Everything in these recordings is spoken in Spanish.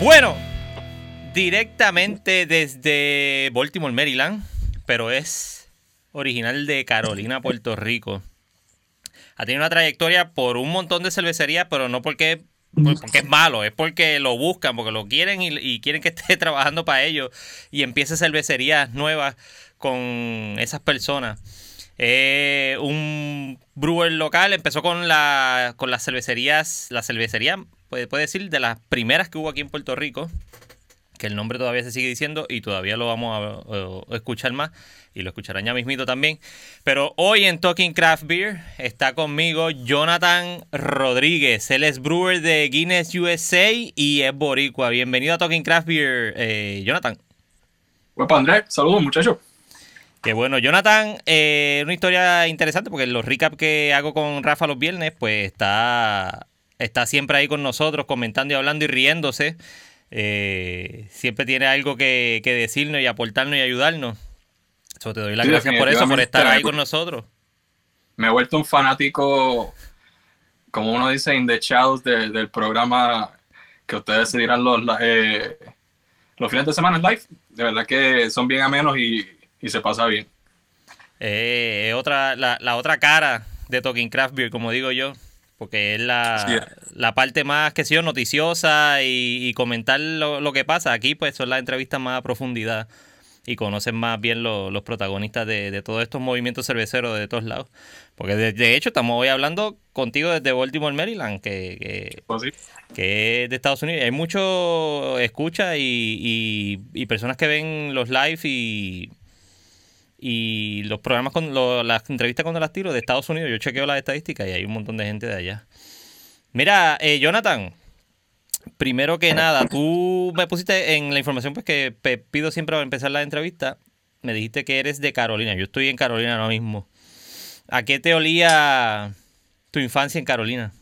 Bueno, directamente desde Baltimore, Maryland, pero es original de Carolina, Puerto Rico. Ha tenido una trayectoria por un montón de cervecerías, pero no porque, porque es malo, es porque lo buscan, porque lo quieren y, quieren que esté trabajando para ellos y empiece cervecerías nuevas con esas personas. Eh, un brewer local empezó con, con las cervecerías, la cervecería, puede, puede decir, de las primeras que hubo aquí en Puerto Rico, que el nombre todavía se sigue diciendo y todavía lo vamos a, escuchar más y lo escucharán ya mismito también. Pero hoy en Talking Craft Beer está conmigo Jonathan Rodríguez. Él es brewer de Guinness USA y es boricua. Bienvenido a Talking Craft Beer, eh, Jonathan. Pues Andrés, saludos muchachos. Qué bueno, Jonathan, eh, una historia interesante porque los recap que hago con Rafa los viernes, pues está, está siempre ahí con nosotros comentando y hablando y riéndose. Eh, siempre tiene algo que, decirnos y aportarnos y ayudarnos. te doy las gracias por eso, por estar ahí con nosotros. Me he vuelto un fanático, como uno dice, in the shadows del programa que ustedes se dirán los, eh, los fines de semana en live. De verdad que son bien amenos y, y se pasa bien. Eh, otra, la, la, otra cara de Talking Craft Beer, como digo yo, porque es la, la parte más, que sé noticiosa y, comentar lo, que pasa. Aquí, pues, son las entrevistas más a profundidad y conocen más bien los protagonistas de, todos estos movimientos cerveceros de todos lados. Porque de, hecho estamos hoy hablando contigo desde Baltimore, Maryland, que, que, pues que es de Estados Unidos. Hay mucho escucha y, y personas que ven los live y, y los programas con las entrevistas cuando las tiro de Estados Unidos, yo chequeo las estadísticas y hay un montón de gente de allá. Mira, eh, Jonathan, primero que nada, tú me pusiste en la información pues que pido siempre al empezar la entrevista, me dijiste que eres de Carolina. Yo estoy en Carolina ahora mismo. ¿A qué te olía tu infancia en Carolina?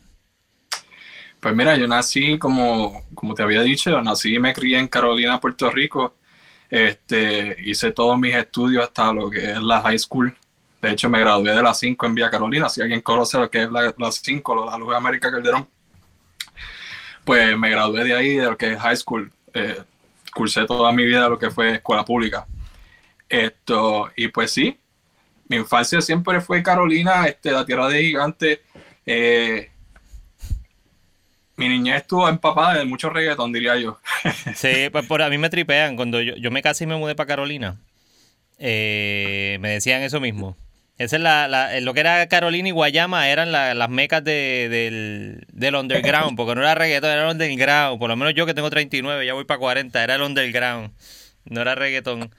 Pues mira, yo nací, como, como te había dicho, nací y me crié en Carolina, Puerto Rico. Este, hice todos mis estudios hasta lo que es la high school. De hecho, me gradué de la 5 en Villa Carolina. Si alguien conoce lo que es la, 5, la Luz de América Calderón, pues me gradué de ahí, de lo que es high school. Eh, cursé toda mi vida lo que fue escuela pública. Esto, y pues sí, mi infancia siempre fue Carolina, este, la tierra de gigantes. Eh, mi niñez estuvo empapada de mucho reggaetón, diría yo. sí, pues por a mí me tripean. Cuando yo, me casé y me mudé para Carolina, eh, me decían eso mismo. Esa es la, lo que era Carolina y Guayama eran las mecas del, del, underground, porque no era reggaetón, era underground. Por lo menos yo que tengo 39, ya voy para 40, era el underground, no era reggaetón.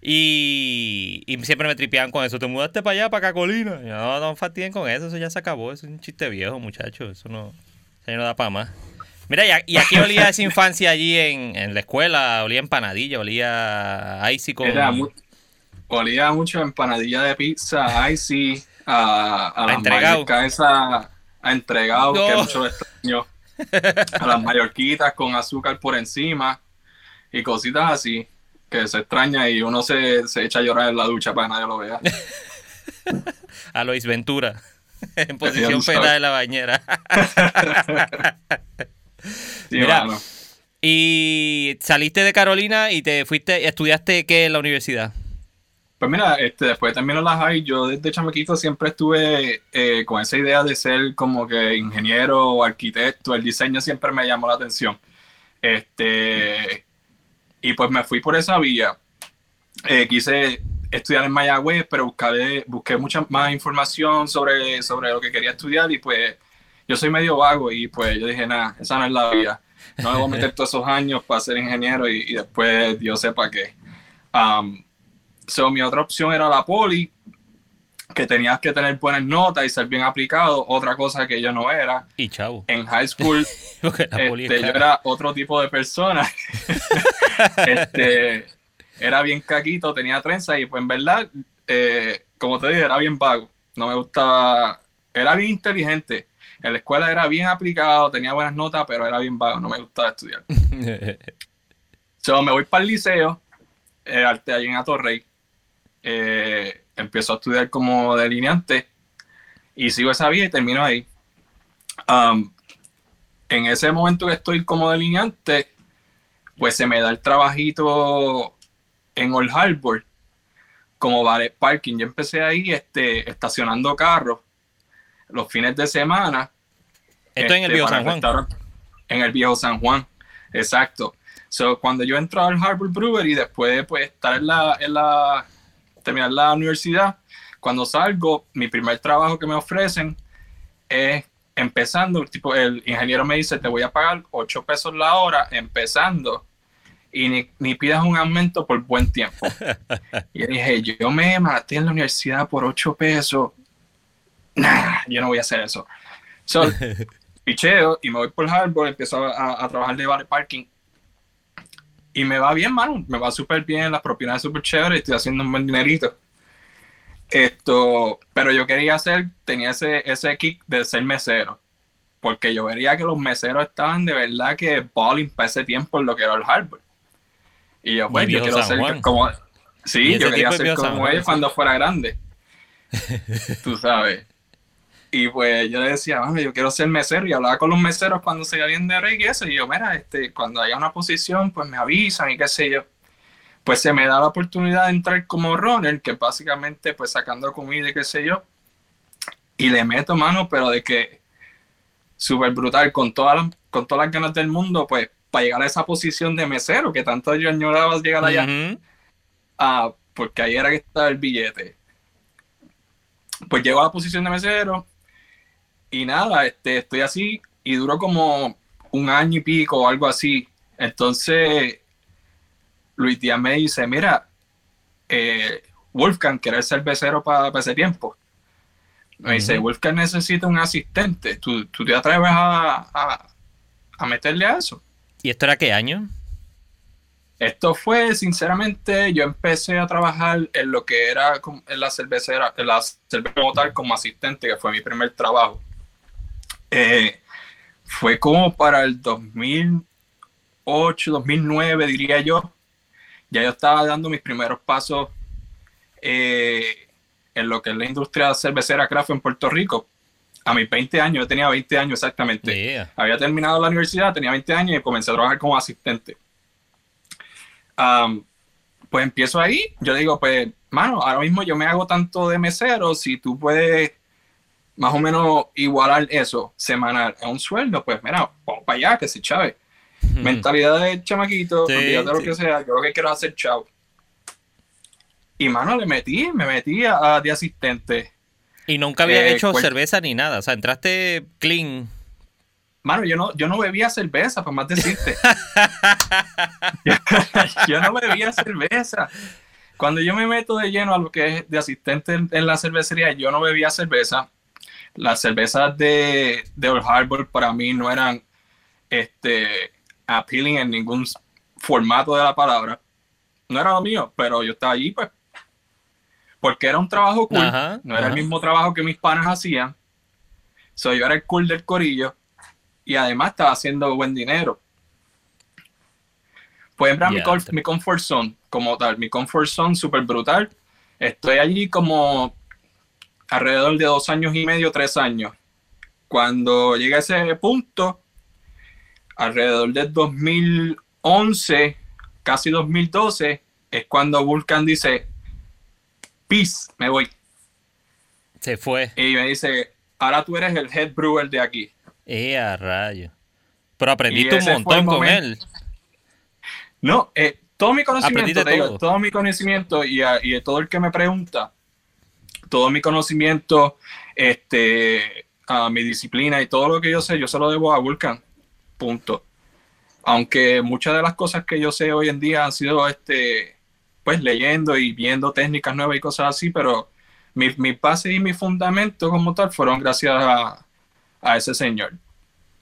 Y, y siempre me tripean con eso. ¿Te mudaste para allá, para Carolina? No, no fastidien con eso, eso ya se acabó. Eso es un chiste viejo, muchachos. Eso no, eso no da para más. Mira, ¿y, aquí olía esa infancia allí en, la escuela? ¿Olía empanadilla? ¿Olía a icy con...? olía mucho empanadilla de pizza, icy, a, a, las entregado. esa, a entregado, que mucho extraño. A las mallorquitas con azúcar por encima y cositas así que se extraña y uno se, se echa a llorar en la ducha para que nadie lo vea. a Luis Ventura. en posición pena de la bañera. Mira, y saliste de Carolina y te fuiste, estudiaste qué en la universidad. Pues mira, este, después de terminar la high, yo desde chamaquito siempre estuve eh, con esa idea de ser como que ingeniero o arquitecto. El diseño siempre me llamó la atención. Este, y pues me fui por esa vía. Eh, quise estudiar en Mayagüez, pero busqué, busqué mucha más información sobre, sobre lo que quería estudiar y pues yo soy medio vago y pues yo dije, nada, esa no es la vida. No me voy a meter todos esos años para ser ingeniero y, después Dios sepa qué. Um, so, mi otra opción era la poli, que tenías que tener buenas notas y ser bien aplicado, otra cosa que yo no era. Y chavo. En high school este, yo era otro tipo de persona. este, era bien caquito, tenía trenza y pues en verdad, eh, como te dije, era bien vago. No me gustaba, era bien inteligente. En la escuela era bien aplicado, tenía buenas notas, pero era bien vago, no me gustaba estudiar. so, me voy para el liceo, eh, arte allí en Atorrey. Eh, empiezo a estudiar como delineante y sigo esa vía y termino ahí. Um, en ese momento que estoy como delineante, pues se me da el trabajito en Old Harbor como vale parking. Yo empecé ahí este, estacionando carros los fines de semana. Esto en el este, viejo San Juan. En el viejo San Juan, exacto. So, cuando yo entro al Harbor Brewery, después de pues, estar en la, en la, terminar la universidad, cuando salgo, mi primer trabajo que me ofrecen es empezando, tipo, el ingeniero me dice, te voy a pagar 8 pesos la hora empezando y ni, ni pidas un aumento por buen tiempo. y yo dije, yo me maté en la universidad por 8 pesos. Nah, yo no voy a hacer eso. So, picheo y me voy por Harbor, empiezo a, a trabajar de vale parking. Y me va bien, mano. Me va súper bien, las propiedades súper chéveres, estoy haciendo un buen dinerito. Esto, pero yo quería hacer, tenía ese, ese kick de ser mesero. Porque yo vería que los meseros estaban de verdad que balling para ese tiempo en lo que era el Harbor. Y yo, pues, Y yo quiero San ser Juan. como. Sí, yo quería ser como Juan, sí. cuando fuera grande. Tú sabes. Y pues yo le decía, "Mano, yo quiero ser mesero y hablaba con los meseros cuando se salían de break y eso. Y yo, mira, este, cuando haya una posición, pues me avisan y qué sé yo. Pues se me da la oportunidad de entrar como runner, que básicamente pues sacando comida y qué sé yo. Y le meto mano, pero de que súper brutal, con todas, las, con todas las ganas del mundo, pues para llegar a esa posición de mesero, que tanto yo añoraba llegar allá. Ah, porque ahí era que estaba el billete. Pues llego a la posición de mesero y nada, este, estoy así y duró como un año y pico o algo así. Entonces, Luis Díaz me dice, mira, eh, Wolfgang, que era el cervecero para ese tiempo, me dice, Ujú. Wolfgang necesita un asistente. ¿Tú, tú te atreves a, a, a meterle a eso? ¿Y esto era qué año? Esto fue, sinceramente, yo empecé a trabajar en lo que era en la cervecera, en la cerveza como como asistente, que fue mi primer trabajo. Eh, fue como para el 2008, 2009, diría yo. Ya yo estaba dando mis primeros pasos eh, en lo que es la industria cervecera craft en Puerto Rico. A mis 20 años, yo tenía 20 años exactamente Yeah. había terminado la universidad, tenía 20 años y comencé a trabajar como asistente. Pues empiezo ahí, yo digo, pues, mano, ahora mismo yo me hago tanto de mesero, si tú puedes más o menos igualar eso semanal a un sueldo, pues mira, vamos para allá, que se chave. Mentalidad de chamaquito, Sí, olvídate lo sí. que sea, yo lo que quiero hacer chavo. Y mano, le metí, me metí a, a de asistente. Y nunca había Eh, hecho cual- cerveza ni nada. O sea, entraste clean. Mano, yo no, yo no bebía cerveza, para más decirte. yo no bebía cerveza. Cuando yo me meto de lleno a lo que es de asistente en, en la cervecería, yo no bebía cerveza. Las cervezas de, de Old Harbor para mí no eran este, appealing en ningún formato de la palabra. No era lo mío, pero yo estaba allí, pues, porque era un trabajo cool. Ajá, no era el mismo trabajo que mis panas hacían. So, yo era el cool del corillo y además estaba haciendo buen dinero. Pues entrar mi, Ya, comf- te- mi comfort zone como tal, mi comfort zone súper brutal. Estoy allí como alrededor de dos años y medio, tres años. Cuando llegué a ese punto, alrededor del 2011, casi 2012, es cuando Vulcan dice, peace, me voy. Se fue. Y me dice, ahora tú eres el head brewer de aquí. Eh, a rayo. Pero aprendiste un montón con él. No, eh, todo mi conocimiento, digo, todo mi conocimiento y, a- y todo el que me pregunta, todo mi conocimiento, este, a mi disciplina y todo lo que yo sé, yo se lo debo a Vulcan. Punto. Aunque muchas de las cosas que yo sé hoy en día han sido, este, pues leyendo y viendo técnicas nuevas y cosas así, pero mi, mi base y mi fundamento como tal fueron gracias a, a ese señor.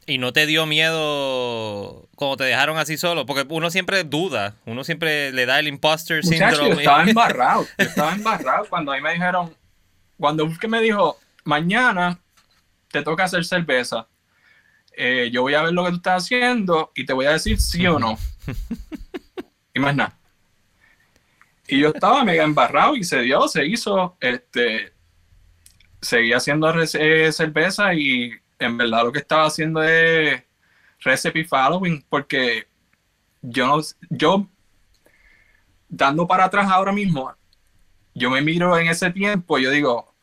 Y no te dio miedo cuando te dejaron así solo, porque uno siempre duda, uno siempre le da el imposter Muchacho, yo estaba embarrado. Yo estaba embarrado cuando a mí me dijeron, cuando que me dijo, mañana te toca hacer cerveza. Eh, yo voy a ver lo que tú estás haciendo y te voy a decir sí o no. y más nada. Y yo estaba mega embarrado y se dio, se hizo, este, seguí haciendo eh, cerveza y en verdad lo que estaba haciendo es recipe following porque yo no, yo, dando para atrás ahora mismo, yo me miro en ese tiempo y yo digo,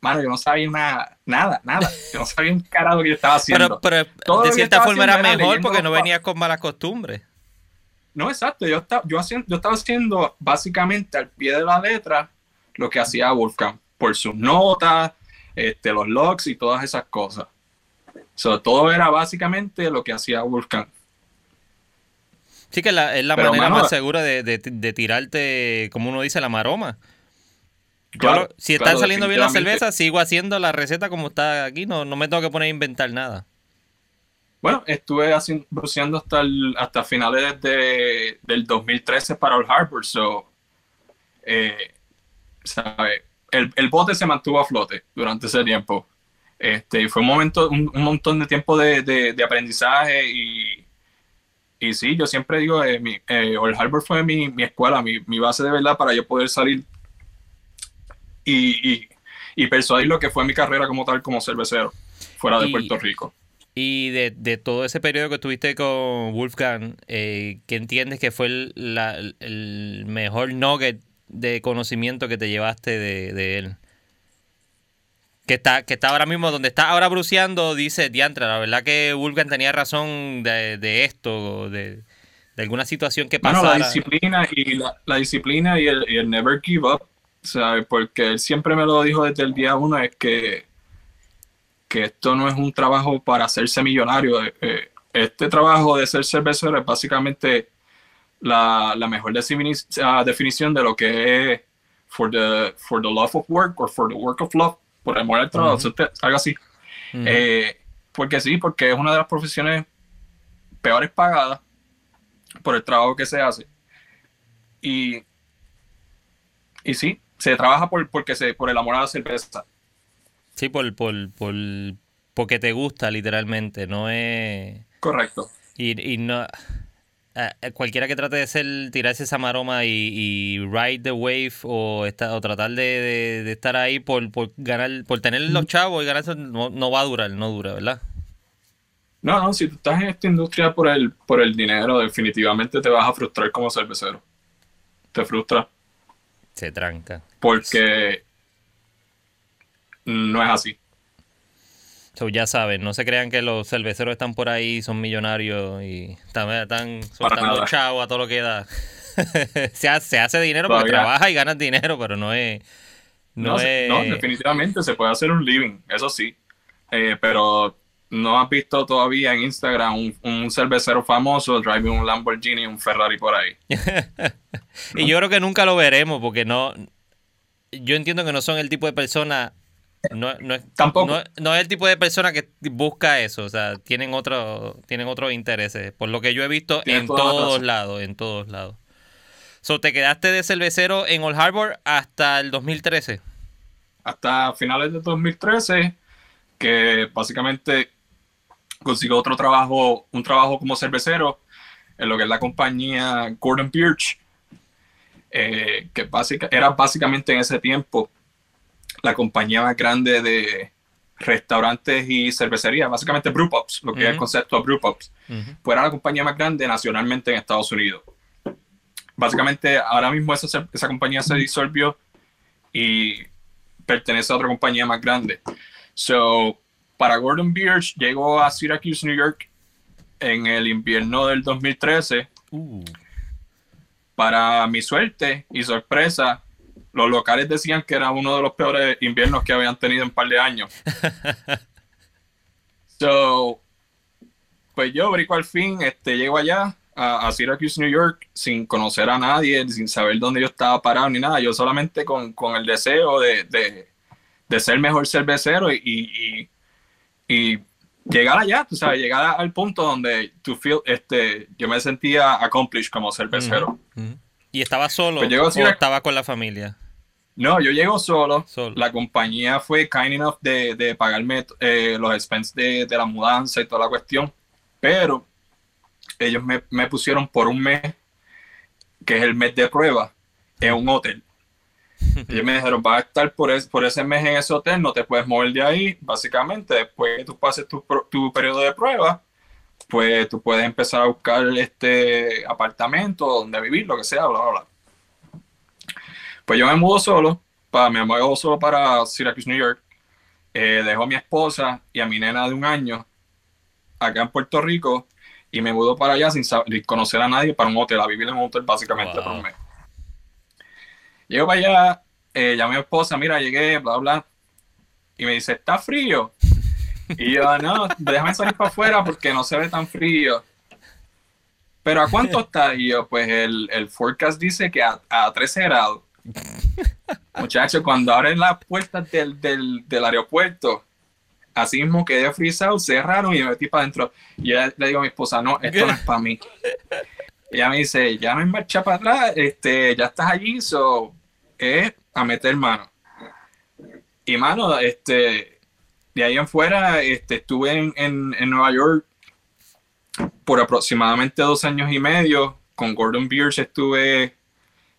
mano, yo no sabía nada, nada, nada. Yo no sabía un carajo que yo estaba haciendo. Pero, pero de cierta forma era mejor porque no venías con malas costumbres. No, exacto. Yo estaba, yo, haciendo, yo estaba haciendo básicamente al pie de la letra lo que hacía Wolfgang por sus notas, este, los logs y todas esas cosas. So, todo era básicamente lo que hacía Wolfgang. Sí, que es la manera más segura de, tirarte, como uno dice, la maroma. si están saliendo bien las cervezas, sigo haciendo la receta como está aquí, no, no me tengo que poner a inventar nada. Bueno, estuve haciendo, hasta, hasta finales de, del 2013 para el Harbor, so, eh, El, bote se mantuvo a flote durante ese tiempo. Este, fue un momento, un, montón de tiempo de, aprendizaje y, y sí, yo siempre digo, eh, mi, eh, Old Harbor fue mi, mi escuela, mi, mi, base de verdad para yo poder salir y, y, y, persuadir lo que fue mi carrera como tal, como cervecero, fuera de Puerto Rico. Y de, de, todo ese periodo que estuviste con Wolfgang, eh, ¿qué entiendes que fue el, la, el, mejor nugget de conocimiento que te llevaste de, de, él? Que está, que está ahora mismo, donde está ahora bruceando, dice Diantra, la verdad que Wolfgang tenía razón de, de esto, de, de, alguna situación que pasara. Bueno, la disciplina y la, la disciplina y el, y el, never give up, ¿sabes? Porque él siempre me lo dijo desde el día uno, es que que esto no es un trabajo para hacerse millonario. Eh, eh, este trabajo de ser cervecero es básicamente la, la mejor definición de lo que es for the, for the love of work or for the work of love, por el amor al trabajo, algo así. Eh, porque sí, porque es una de las profesiones peores pagadas por el trabajo que se hace. Y, y sí, se trabaja por, porque se, por el amor a la cerveza. Sí, por, por, por, porque te gusta, literalmente. No es. Correcto. Y, y no. cualquiera que trate de ser, tirarse esa maroma y, ride the wave o, o tratar de, estar ahí por, por ganar, por tener los chavos y ganarse, no, no va a durar, no dura, ¿verdad? No, no, si tú estás en esta industria por el, por el dinero, definitivamente te vas a frustrar como cervecero. Te frustra. Se tranca. Porque no es así. ya saben, no se crean que los cerveceros están por ahí, son millonarios y están, están soltando chavo a todo lo que da. se, hace, dinero porque trabaja y ganas dinero, pero no es. No, definitivamente se puede hacer un living, eso sí. Eh, pero no has visto todavía en Instagram un, cervecero famoso driving un Lamborghini y un Ferrari por ahí. y yo creo que nunca lo veremos porque no. Yo entiendo que no son el tipo de persona no, no, es, Tampoco. No, es el tipo de persona que busca eso, o sea, tienen otro, tienen otros intereses, por lo que yo he visto en todos lados, en todos lados. So, ¿te quedaste de cervecero en Old Harbor hasta el 2013? Hasta finales de 2013, que básicamente consiguió otro trabajo, un trabajo como cervecero en lo que es la compañía Gordon Birch, eh, que básica, era básicamente en ese tiempo la compañía más grande de restaurantes y cervecerías, básicamente brewpubs, lo que es el concepto de brewpubs, pues era la compañía más grande nacionalmente en Estados Unidos. Básicamente ahora mismo esa, esa compañía se disolvió y pertenece a otra compañía más grande. So, para Gordon Biersch llegó a Syracuse, New York en el invierno del 2013. Uh. Para mi suerte y sorpresa, los locales decían que era uno de los peores inviernos que habían tenido en un par de años. so, pues yo, brico al fin, este, llego allá a, Syracuse, New York, sin conocer a nadie, sin saber dónde yo estaba parado ni nada. Yo solamente con, el deseo de, de, ser mejor cervecero y, y, llegar allá, tú sabes, llegar al punto donde tú feel, este, yo me sentía accomplished como cervecero. ¿Y estaba solo pues o estaba con la familia? No, yo llego solo. La compañía fue kind enough de, pagarme eh, los expenses de, la mudanza y toda la cuestión. Pero ellos me, pusieron por un mes, que es el mes de prueba, en un hotel. Ellos me dijeron, vas a estar por, por ese mes en ese hotel, no te puedes mover de ahí. Básicamente, después que tú pases tu, tu periodo de prueba, pues tú puedes empezar a buscar este apartamento donde vivir, lo que sea, bla, bla, bla. Pues yo me mudo solo, para, me muevo solo para Syracuse, New York. Eh, dejo a mi esposa y a mi nena de un año acá en Puerto Rico y me mudo para allá sin conocer a nadie para un hotel, a vivir en un hotel básicamente por un mes. Llego para allá, eh, llamé a mi esposa, mira, llegué, bla, bla, y me dice, ¿está frío? Y yo, no, déjame salir para afuera porque no se ve tan frío. Pero ¿a cuánto está? Y yo, pues el, el forecast dice que a, a 13 grados. Muchachos, cuando abren las puertas del, del, del aeropuerto, así mismo quedé frisado, cerraron y me metí para adentro. Y yo le digo a mi esposa, no, esto no es para mí. Y ella me dice, ya no hay marcha para atrás, este, ya estás allí, so, es a meter mano. Y mano, este, de ahí en fuera, este, estuve en, en, en Nueva York por aproximadamente dos años y medio. Con Gordon Bierce estuve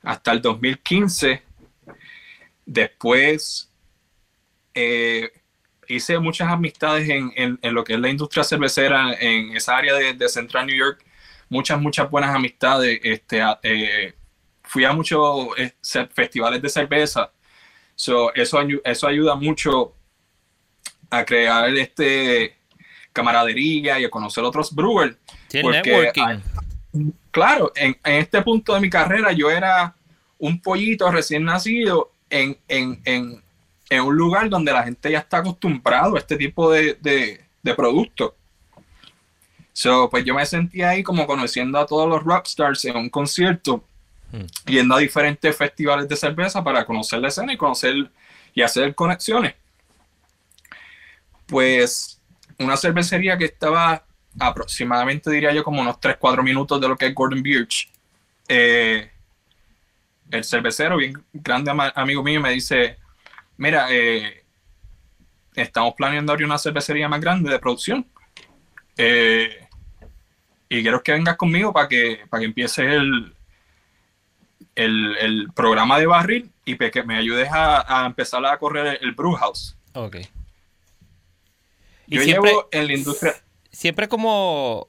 hasta el 2015. Después eh, hice muchas amistades en, en, lo que es la industria cervecera en esa área de, de Central New York. Muchas, muchas buenas amistades. Este, eh, fui a muchos eh, festivales de cerveza. So, eso, eso ayuda mucho a crear este camaradería y a conocer otros brewers. networking. Claro, en, en, este punto de mi carrera yo era un pollito recién nacido en, en, en en un lugar donde la gente ya está acostumbrado a este tipo de, de, de productos. So, pues yo me sentí ahí como conociendo a todos los rockstars en un concierto, hmm. yendo a diferentes festivales de cerveza para conocer la escena y conocer y hacer conexiones. Pues una cervecería que estaba aproximadamente, diría yo, como unos 3-4 minutos de lo que es Gordon Birch. Eh, el cervecero, bien grande amigo mío, me dice, mira, eh, estamos planeando abrir una cervecería más grande de producción. Eh, y quiero que vengas conmigo para que, para que empieces el, el, programa de barril y que me ayudes a, empezar a correr el, brew house. Ok. Yo siempre, llevo en la industria. Siempre como.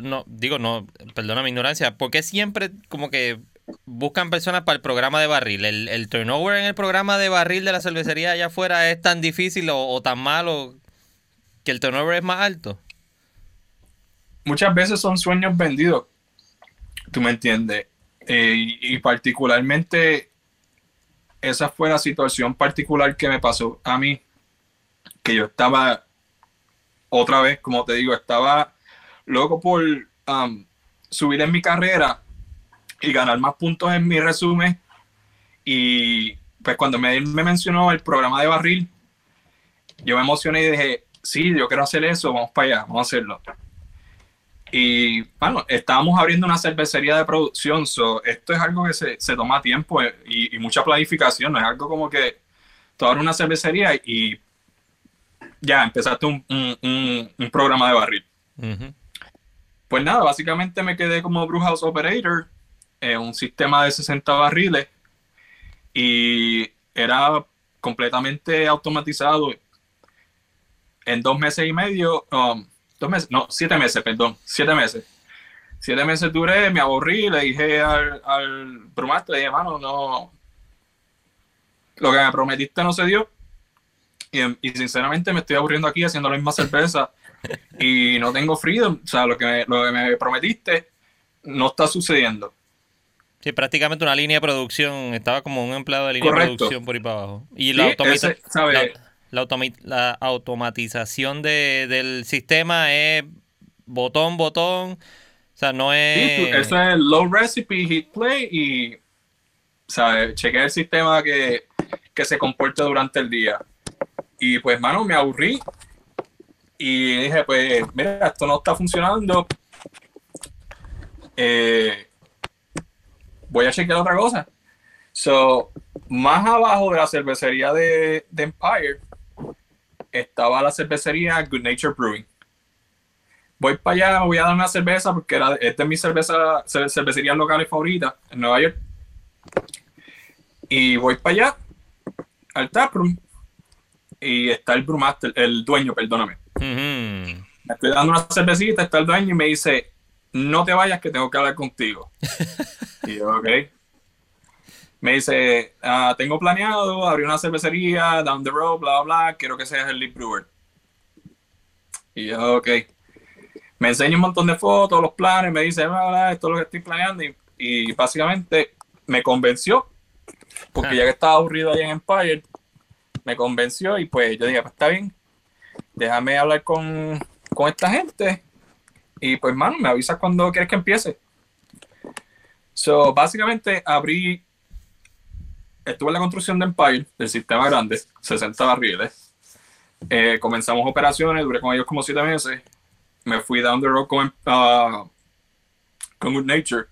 no, digo, no, perdona mi ignorancia. porque siempre como que buscan personas para el programa de barril. El, turnover en el programa de barril de la cervecería allá afuera es tan difícil o, tan malo que el turnover es más alto. Muchas veces son sueños vendidos. Tú me entiendes. Eh, y, particularmente esa fue la situación particular que me pasó a mí. Que yo estaba, otra vez, como te digo, estaba loco por um, subir en mi carrera y ganar más puntos en mi resumen. Y pues cuando me, me mencionó el programa de barril, yo me emocioné y dije, sí, yo quiero hacer eso, vamos para allá, vamos a hacerlo. Y bueno, estábamos abriendo una cervecería de producción, so, esto es algo que se, se toma tiempo y, mucha planificación, no es algo como que tú una cervecería y ya empezaste un, un, un, programa de barril. Pues nada, básicamente me quedé como Brewhouse Operator un sistema de 60 barriles y era completamente automatizado. En dos meses y medio, um, dos meses, no, siete meses, perdón, siete meses. Siete meses duré, me aburrí, le dije al, al le dije, mano, no, lo que me prometiste no se dio. Y, y, sinceramente me estoy aburriendo aquí haciendo la misma cerveza y no tengo freedom. O sea, lo que lo que me prometiste no está sucediendo. Sí, prácticamente una línea de producción. Estaba como un empleado de línea de producción por ahí para abajo. Y la, la, automatización del sistema es botón, botón. O sea, no es. eso es low recipe, hit play y. ¿Sabes? Chequear el sistema que, que se comporte durante el día. Y pues, mano, me aburrí. Y dije, pues, mira, esto no está funcionando. Eh, voy a chequear otra cosa. So, más abajo de la cervecería de, Empire estaba la cervecería Good Nature Brewing. Voy para allá, voy a dar una cerveza porque esta es mi cerveza, cervecería local favorita en Nueva York. Y voy para allá, al taproom, y está el brewmaster, el dueño, perdóname. Me estoy dando una cervecita, está el dueño y me dice, no te vayas que tengo que hablar contigo. y yo, ok. Me dice, ah, tengo planeado abrir una cervecería down the road, bla, bla, quiero que seas el lead brewer. Y yo, ok. Me enseña un montón de fotos, los planes, me dice, bla, bla, esto es lo que estoy planeando. Y, y básicamente me convenció, porque ya que estaba aburrido ahí en Empire, me convenció y pues yo dije, pues está bien, déjame hablar con, con esta gente y pues, mano, me avisas cuando quieres que empiece. So, básicamente abrí, estuve en la construcción de Empire, del sistema grande, 60 barriles. Eh, comenzamos operaciones, duré con ellos como 7 meses. Me fui down the road con, uh, con Good Nature.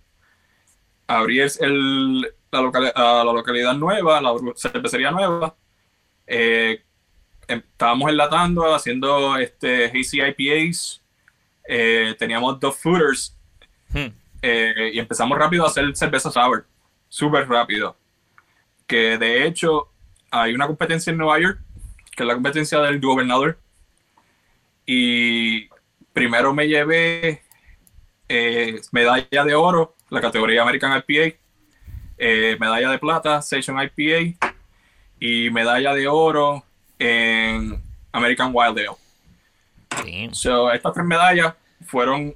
Abrí el, la, la, localidad nueva, la cervecería nueva. Eh, estábamos enlatando, haciendo este, hazy IPAs, eh, teníamos dos footers hmm. eh, y empezamos rápido a hacer cerveza sour, súper rápido. Que de hecho hay una competencia en Nueva York, que es la competencia del gobernador. Y primero me llevé eh, medalla de oro, la categoría American IPA, medalla de plata, Session IPA, y medalla de oro en American Wild Ale. So, estas tres medallas fueron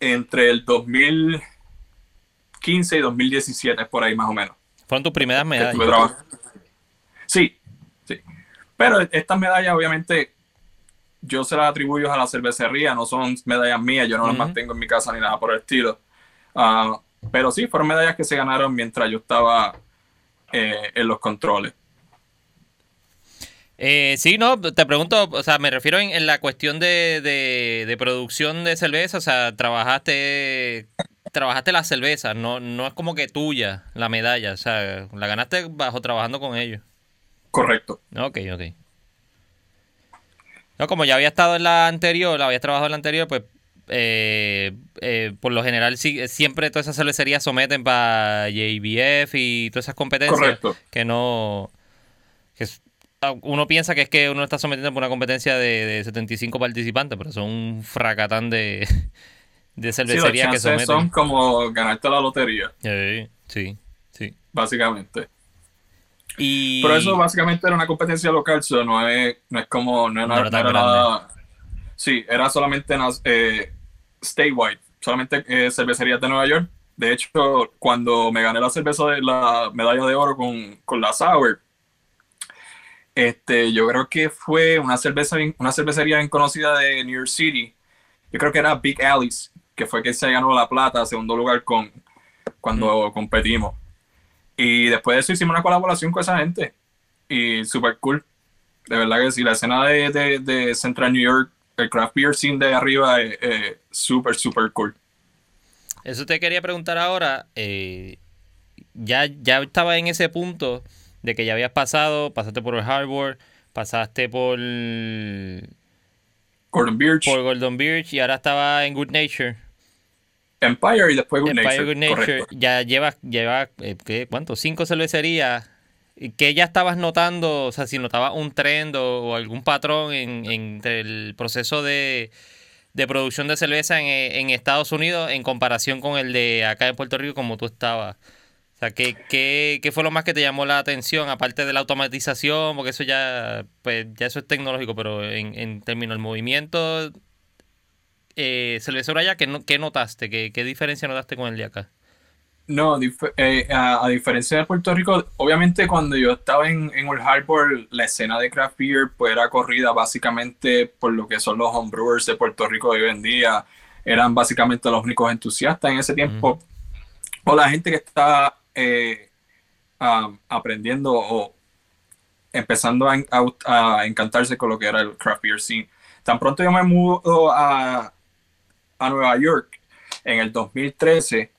entre el 2015 y 2017, por ahí más o menos. ¿Fueron tus primeras medallas? Sí, sí. Pero estas medallas, obviamente, yo se las atribuyo a la cervecería, no son medallas mías, yo no las mantengo en mi casa ni nada por el estilo. Ah, pero sí, fueron medallas que se ganaron mientras yo estaba eh, en los controles. Eh, sí, no, te pregunto, o sea, me refiero en, la cuestión de, de, producción de cerveza, o sea, trabajaste trabajaste la cerveza, no, no es como que tuya la medalla, o sea, la ganaste bajo trabajando con ellos. Correcto. Ok, ok. No, como ya había estado en la anterior, había trabajado en la anterior, pues eh, eh, por lo general siempre todas esas cervecerías someten para JBF y todas esas competencias Correcto. que no que Ah, uno piensa que es que uno está sometiendo por una competencia de, 75 participantes, pero son un fracatán de, de cervecerías que someten. son como ganarte la lotería. sí, sí. Básicamente. Y... Pero eso básicamente era una competencia local, no, es, no es como, no, era, nada... Sí, era solamente eh, statewide, solamente eh, cervecerías de Nueva York. De hecho, cuando me gané la cerveza de la medalla de oro con, con la Sour, este, yo creo que fue una, cerveza, una cervecería bien conocida de New York City. Yo creo que era Big Alice, que fue que se ganó la plata, segundo lugar con cuando competimos. Y después de eso hicimos una colaboración con esa gente. Y súper cool. De verdad que sí, la escena de, de, Central New York, el craft beer scene de arriba es súper, súper cool. Eso te quería preguntar ahora. Eh, ya, ya estaba en ese punto de que ya habías pasado, pasaste por el Harbor, pasaste por Gordon Birch. Por Gordon Birch y ahora estaba en Good Nature. Empire y después Good Empire, Good Nature. Ya llevas, lleva, eh. ¿cuánto? Cinco cervecerías. ¿Qué ya estabas notando? O sea, si notabas un trend o, algún patrón en, el proceso de, de producción de cerveza en, en, Estados Unidos en comparación con el de acá en Puerto Rico como tú estabas. O sea, ¿qué, qué, fue lo más que te llamó la atención, aparte de la automatización? Porque eso ya, pues, ya eso es tecnológico, pero en, en términos del movimiento eh, cervecero allá, ¿qué, ¿qué notaste? ¿Qué, ¿Qué, diferencia notaste con el de acá? No, eh, a, diferencia de Puerto Rico, obviamente cuando yo estaba en, en el Harbor, la escena de craft beer pues era corrida básicamente por lo que son los homebrewers de Puerto Rico de hoy en día. Eran básicamente los únicos entusiastas en ese tiempo. O la gente que está eh, aprendiendo o empezando a, encantarse con lo que era el craft beer scene. Tan pronto yo me mudo a, a Nueva York en el 2013,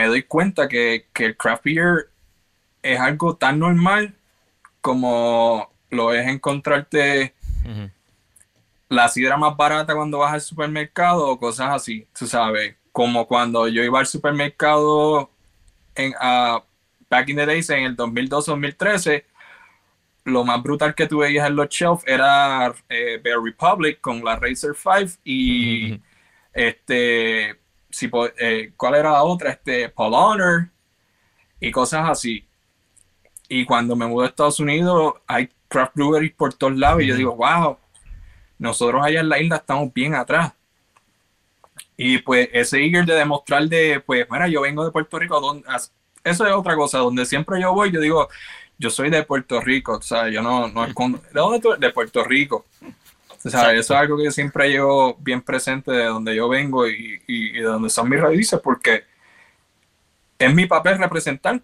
me doy cuenta que, que, el craft beer es algo tan normal como lo es encontrarte la sidra más barata cuando vas al supermercado o cosas así, tú sabes. Como cuando yo iba al supermercado en, back in the days, en el 2012-2013, lo más brutal que tú veías en los shelves era eh, Bear Republic con la Razer 5 y este, si, eh, ¿cuál era la otra? Este, Paul Honor y cosas así. Y cuando me mudé a Estados Unidos, hay craft breweries por todos lados y yo digo, wow, nosotros allá en la isla estamos bien atrás. Y pues ese eager de demostrar de, pues, mira, yo vengo de Puerto Rico, donde, eso es otra cosa, donde siempre yo voy, yo digo, yo soy de Puerto Rico, o sea, yo no, no ¿de dónde tú? De Puerto Rico. O sea, eso es algo que siempre llevo bien presente de donde yo vengo y, y, de donde son mis raíces, porque es mi papel representar,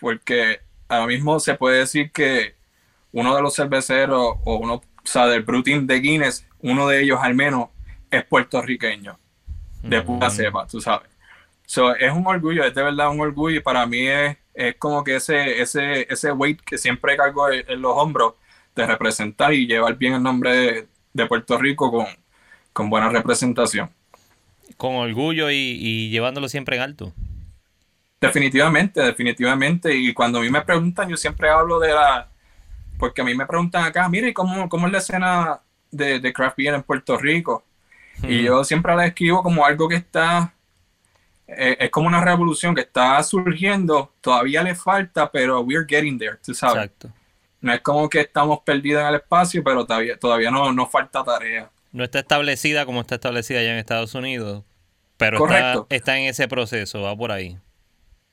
porque ahora mismo se puede decir que uno de los cerveceros o uno, o sea, del Brutin de Guinness, uno de ellos al menos es puertorriqueño de pura cepa, tú sabes. So, es un orgullo, es de verdad un orgullo y para mí es, es como que ese, ese, ese weight que siempre cargo en, los hombros de representar y llevar bien el nombre de, Puerto Rico con, con, buena representación. Con orgullo y, llevándolo siempre en alto. Definitivamente, definitivamente. Y cuando a mí me preguntan, yo siempre hablo de la... Porque a mí me preguntan acá, mire, ¿cómo, cómo es la escena de, de craft beer en Puerto Rico? Y yo siempre la escribo como algo que está, eh, es como una revolución que está surgiendo, todavía le falta, pero we're getting there, tú sabes. Exacto. No es como que estamos perdidos en el espacio, pero todavía, todavía no nos falta tarea. No está establecida como está establecida allá en Estados Unidos, pero está, está, en ese proceso, va por ahí.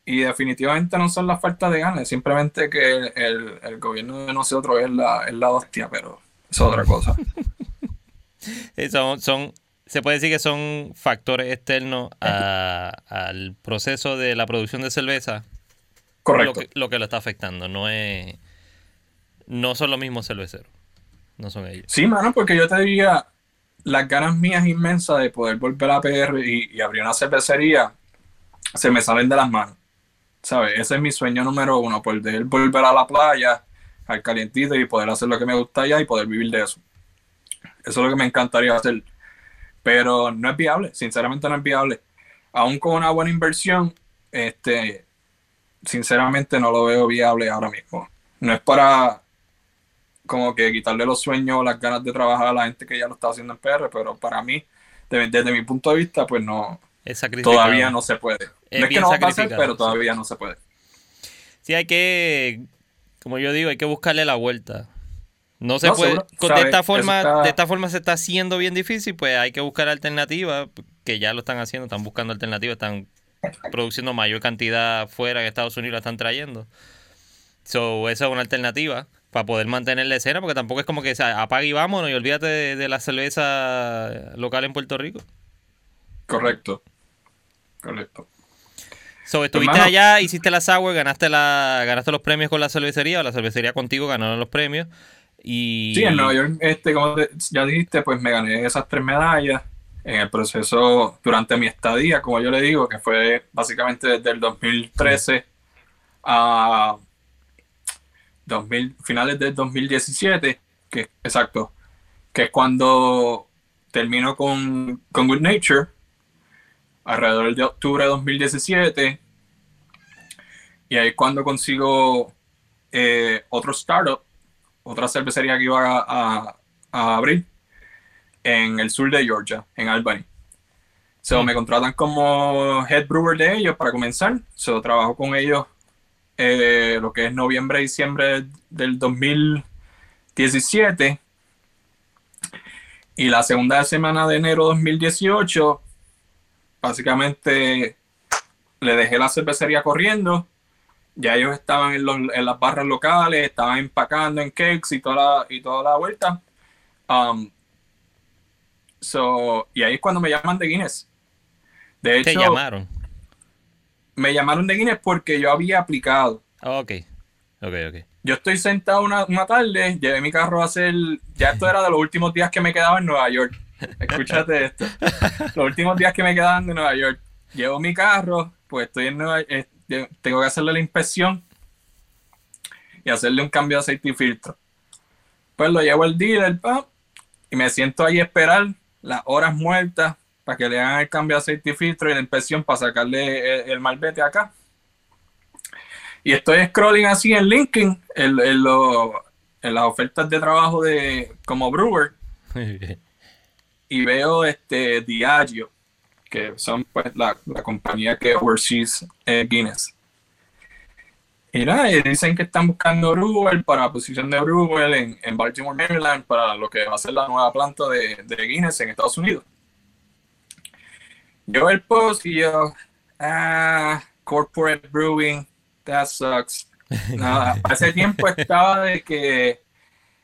Y definitivamente no son las faltas de ganas, simplemente que el, el, gobierno de nosotros es la, es la hostia, pero es otra cosa. son, son se puede decir que son factores externos al proceso de la producción de cerveza. Correcto. Lo que, lo está afectando. No es. No son los mismos cerveceros. No son ellos. Sí, mano, porque yo te diría las ganas mías inmensas de poder volver a PR y, abrir una cervecería se me salen de las manos. ¿Sabes? Ese es mi sueño número uno, poder volver a la playa, al calientito y poder hacer lo que me gusta allá y poder vivir de eso. Eso es lo que me encantaría hacer pero no es viable, sinceramente no es viable. Aún con una buena inversión, este, sinceramente no lo veo viable ahora mismo. No es para como que quitarle los sueños las ganas de trabajar a la gente que ya lo está haciendo en PR, pero para mí, desde, mi punto de vista, pues no, todavía no se puede. no es que no va a pasar, pero todavía no se puede. Sí, hay que, como yo digo, hay que buscarle la vuelta. No se puede. de, esta forma, de esta forma se está haciendo bien difícil, pues hay que buscar alternativas, que ya lo están haciendo, están buscando alternativas, están produciendo mayor cantidad fuera en Estados Unidos, la están trayendo. So, esa es una alternativa para poder mantener la escena, porque tampoco es como que se apague y vámonos y olvídate de, la cerveza local en Puerto Rico. Correcto. Correcto. So, estuviste allá, hiciste la sour, ganaste la, ganaste los premios con la cervecería, o la cervecería contigo ganaron los premios. Y... Sí, en Nueva York, este, como ya dijiste, pues me gané esas tres medallas en el proceso durante mi estadía, como yo le digo, que fue básicamente desde el 2013 a 2000, finales del 2017, que exacto, que es cuando termino con, con Good Nature, alrededor de octubre de 2017, y ahí es cuando consigo eh, otro startup otra cervecería que iba a, abrir en el sur de Georgia, en Albany. So, mm. Me contratan como head brewer de ellos para comenzar. So, trabajo con ellos eh, lo que es noviembre, diciembre del 2017. Y la segunda semana de enero 2018, básicamente le dejé la cervecería corriendo ya ellos estaban en, las barras locales, estaban empacando en cakes y toda la, y toda la vuelta. Um, so, y ahí es cuando me llaman de Guinness. De hecho, ¿Te llamaron? Me llamaron de Guinness porque yo había aplicado. Oh, ok, ok, ok. Yo estoy sentado una, una tarde, llevé mi carro a hacer. Ya esto era de los últimos días que me quedaba en Nueva York. Escúchate esto. Los últimos días que me quedaban de Nueva York. Llevo mi carro, pues estoy en Nueva York tengo que hacerle la inspección y hacerle un cambio de aceite y filtro. Pues lo llevo al dealer y me siento ahí a esperar las horas muertas para que le hagan el cambio de aceite y filtro y la inspección para sacarle el, malvete acá. Y estoy scrolling así en LinkedIn, el, en las ofertas de trabajo de como brewer y veo este Diageo, que son pues la, la compañía que oversees eh, Guinness. Y nada, dicen que están buscando brewer para la posición de brewer en, en, Baltimore, Maryland, para lo que va a ser la nueva planta de, de Guinness en Estados Unidos. Yo el post y yo, ah, corporate brewing, that sucks. Nada, hace tiempo estaba de que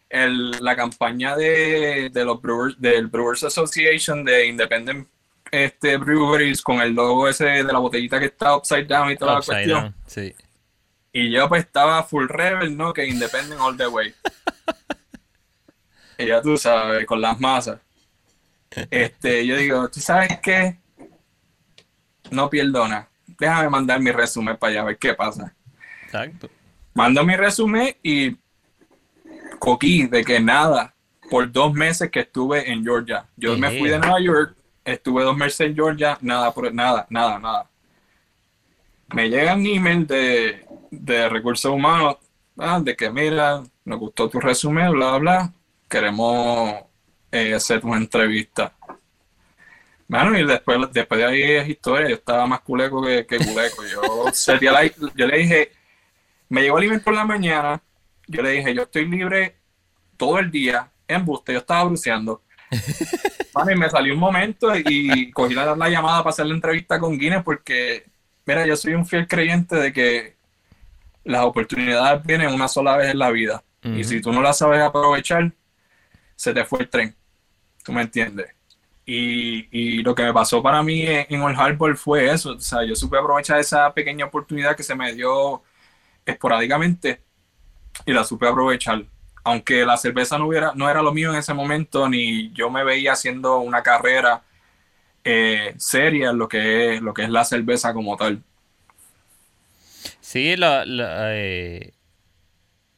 el, la campaña de, de, los brewers, del Brewers Association de Independent este, Breweries con el logo ese de la botellita que está upside down y toda upside la cuestión. Down, sí. Y yo pues estaba full rebel, ¿no? Que Independent all the way. y ya tú sabes, con las masas. Este, yo digo, ¿tú sabes qué? No perdona. Déjame mandar mi resumen para allá, a ver qué pasa. Exacto. Mando mi resumen y coquí de que nada, por dos meses que estuve en Georgia. Yo me fui de Nueva York, estuve dos meses en Georgia, nada, por, nada, nada, nada. Me llega un email de, de recursos humanos, ah, de que mira, nos gustó tu resumen, bla, bla, bla, queremos eh, hacer una entrevista. Bueno, y después, después de ahí es historia, yo estaba más culeco que, que culeco. Yo, yo le dije, me llegó el email por la mañana, yo le dije, yo estoy libre todo el día en buste, yo estaba bruceando. y me salió un momento y cogí la, la, llamada para hacer la entrevista con Guinness porque, mira, yo soy un fiel creyente de que las oportunidades vienen una sola vez en la vida. Y si tú no las sabes aprovechar, se te fue el tren. ¿Tú me entiendes? Y, y lo que me pasó para mí en, Old Harbor fue eso. O sea, yo supe aprovechar esa pequeña oportunidad que se me dio esporádicamente y la supe aprovechar. Aunque la cerveza no, hubiera, no era lo mío en ese momento, ni yo me veía haciendo una carrera eh, seria en lo que, es, lo que es la cerveza como tal. Sí, lo, lo, eh,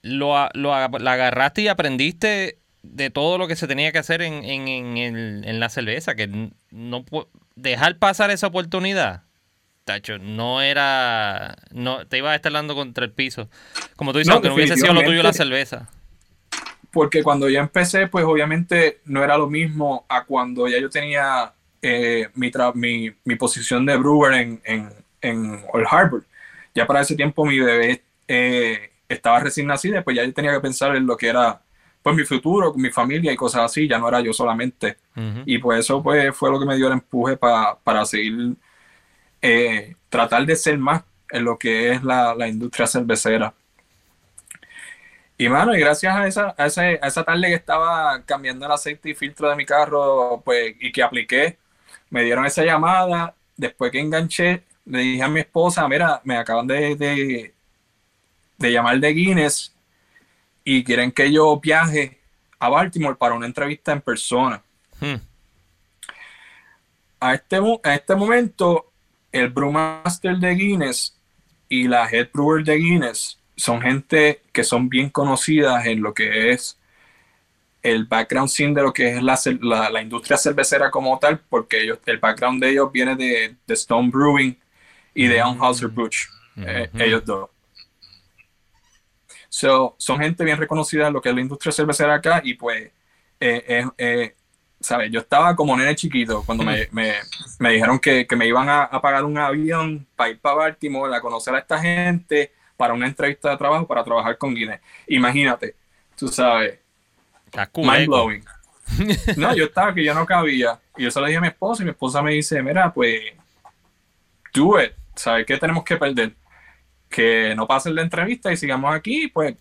lo, agarraste y aprendiste de todo lo que se tenía que hacer en, en, en, en la cerveza, que no dejar pasar esa oportunidad no era. no Te iba a estar dando contra el piso. Como tú dices, aunque no hubiese sido lo tuyo la cerveza. Porque cuando yo empecé, pues obviamente no era lo mismo a cuando ya yo tenía eh, mi, mi, mi, posición de brewer en, en, en Old Harbor. Ya para ese tiempo mi bebé eh, estaba recién nacida, pues ya yo tenía que pensar en lo que era pues mi futuro, con mi familia y cosas así, ya no era yo solamente. Y pues eso pues, fue lo que me dio el empuje para seguir eh, tratar de ser más en lo que es la, industria cervecera. Y mano, y gracias a esa, a, esa tarde que estaba cambiando el aceite y filtro de mi carro, pues, y que apliqué, me dieron esa llamada, después que enganché, le dije a mi esposa, mira, me acaban de, de, llamar de Guinness y quieren que yo viaje a Baltimore para una entrevista en persona. Hmm. A, este, a este momento el brewmaster de Guinness y la head brewer de Guinness son gente que son bien conocidas en lo que es el background scene de lo que es la, la, industria cervecera como tal, porque ellos, el background de ellos viene de, de Stone Brewing y de Anheuser-Busch, eh, ellos dos. So, son gente bien reconocida en lo que es la industria cervecera acá y pues eh, eh, ¿sabes? Yo estaba como nene chiquito cuando me, me, me dijeron que, que, me iban a, a, pagar un avión para ir para Baltimore a conocer a esta gente para una entrevista de trabajo para trabajar con Guinness. Imagínate, tú sabes, mind blowing. No, yo estaba que yo no cabía. Y yo se lo dije a mi esposa y mi esposa me dice, mira, pues, do it. ¿Sabes qué tenemos que perder? Que no pasen la entrevista y sigamos aquí, pues,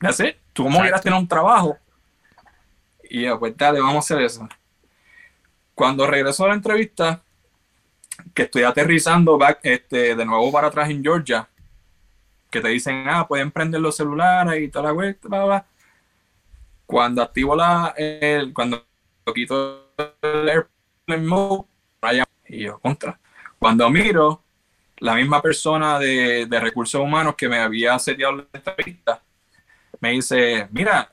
ya sé, tú como quieras tener un trabajo. Y yo, pues dale, vamos a hacer eso. Cuando regreso a la entrevista, que estoy aterrizando back, este, de nuevo para atrás en Georgia, que te dicen, ah, pueden prender los celulares y toda la web, bla, bla. Cuando activo la, el, cuando quito el airplane mode, y yo, contra. Cuando miro, la misma persona de, de recursos humanos que me había seteado la entrevista, me dice, mira,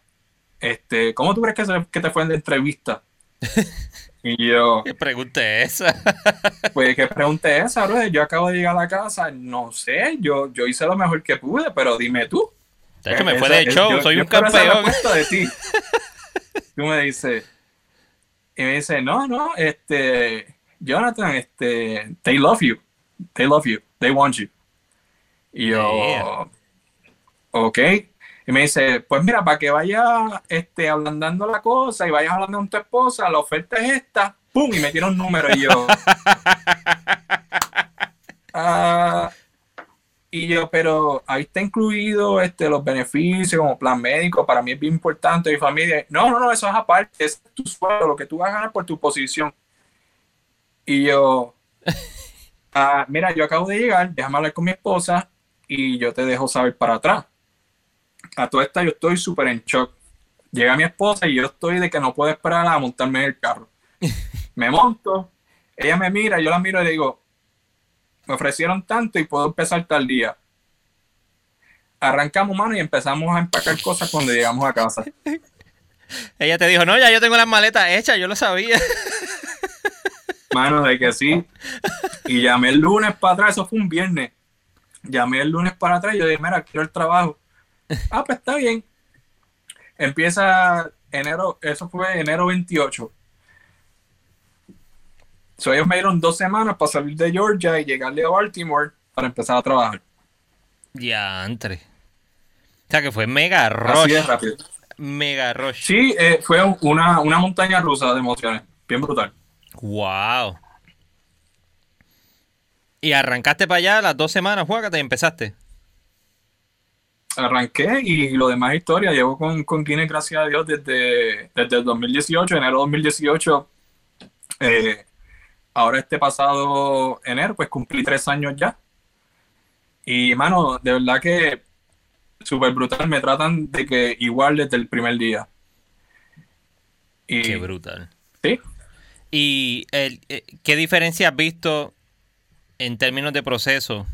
este, ¿cómo tú crees que, que te fue en la entrevista? Y yo. ¿Qué pregunté esa? pues, ¿qué pregunté esa, bro? Yo acabo de llegar a la casa, no sé, yo, yo hice lo mejor que pude, pero dime tú. De hecho, me fue de show, soy un campeón. de ti. Tú me dices, y me dice, no, no, este, Jonathan, este, they love you, they love you, they want you. Y yo, ok. Y me dice, pues mira, para que vayas este, ablandando la cosa y vayas hablando con tu esposa, la oferta es esta, ¡pum! Y me tiene un número y yo. ah, y yo, pero ahí está incluido este, los beneficios como plan médico, para mí es bien importante, mi familia. No, no, no, eso es aparte, es tu sueldo, lo que tú vas a ganar por tu posición. Y yo, ah, mira, yo acabo de llegar, déjame hablar con mi esposa y yo te dejo saber para atrás. A toda esta yo estoy súper en shock. Llega mi esposa y yo estoy de que no puedo esperar a montarme en el carro. Me monto, ella me mira, yo la miro y le digo, me ofrecieron tanto y puedo empezar tal día. Arrancamos mano y empezamos a empacar cosas cuando llegamos a casa. Ella te dijo, no, ya yo tengo las maletas hechas, yo lo sabía. Mano, de que sí. Y llamé el lunes para atrás, eso fue un viernes. Llamé el lunes para atrás y yo dije, mira, quiero el trabajo. Ah, pues está bien. Empieza enero, eso fue enero 28. So, ellos me dieron dos semanas para salir de Georgia y llegarle a Baltimore para empezar a trabajar. Ya, entre. O sea que fue mega rush. Así es rápido. Mega rush. Sí, eh, fue una, montaña rusa de emociones. Bien brutal. Wow. ¿Y arrancaste para allá las dos semanas, Juágate, y empezaste? Arranqué y lo demás historia. Llevo con, con Guinness, gracias a Dios, desde, desde el 2018, enero 2018. Eh, ahora este pasado enero, pues cumplí tres años ya. Y, mano, de verdad que súper brutal. Me tratan de que igual desde el primer día. Y, Qué brutal. Sí. ¿Y el, eh, qué diferencia has visto en términos de proceso?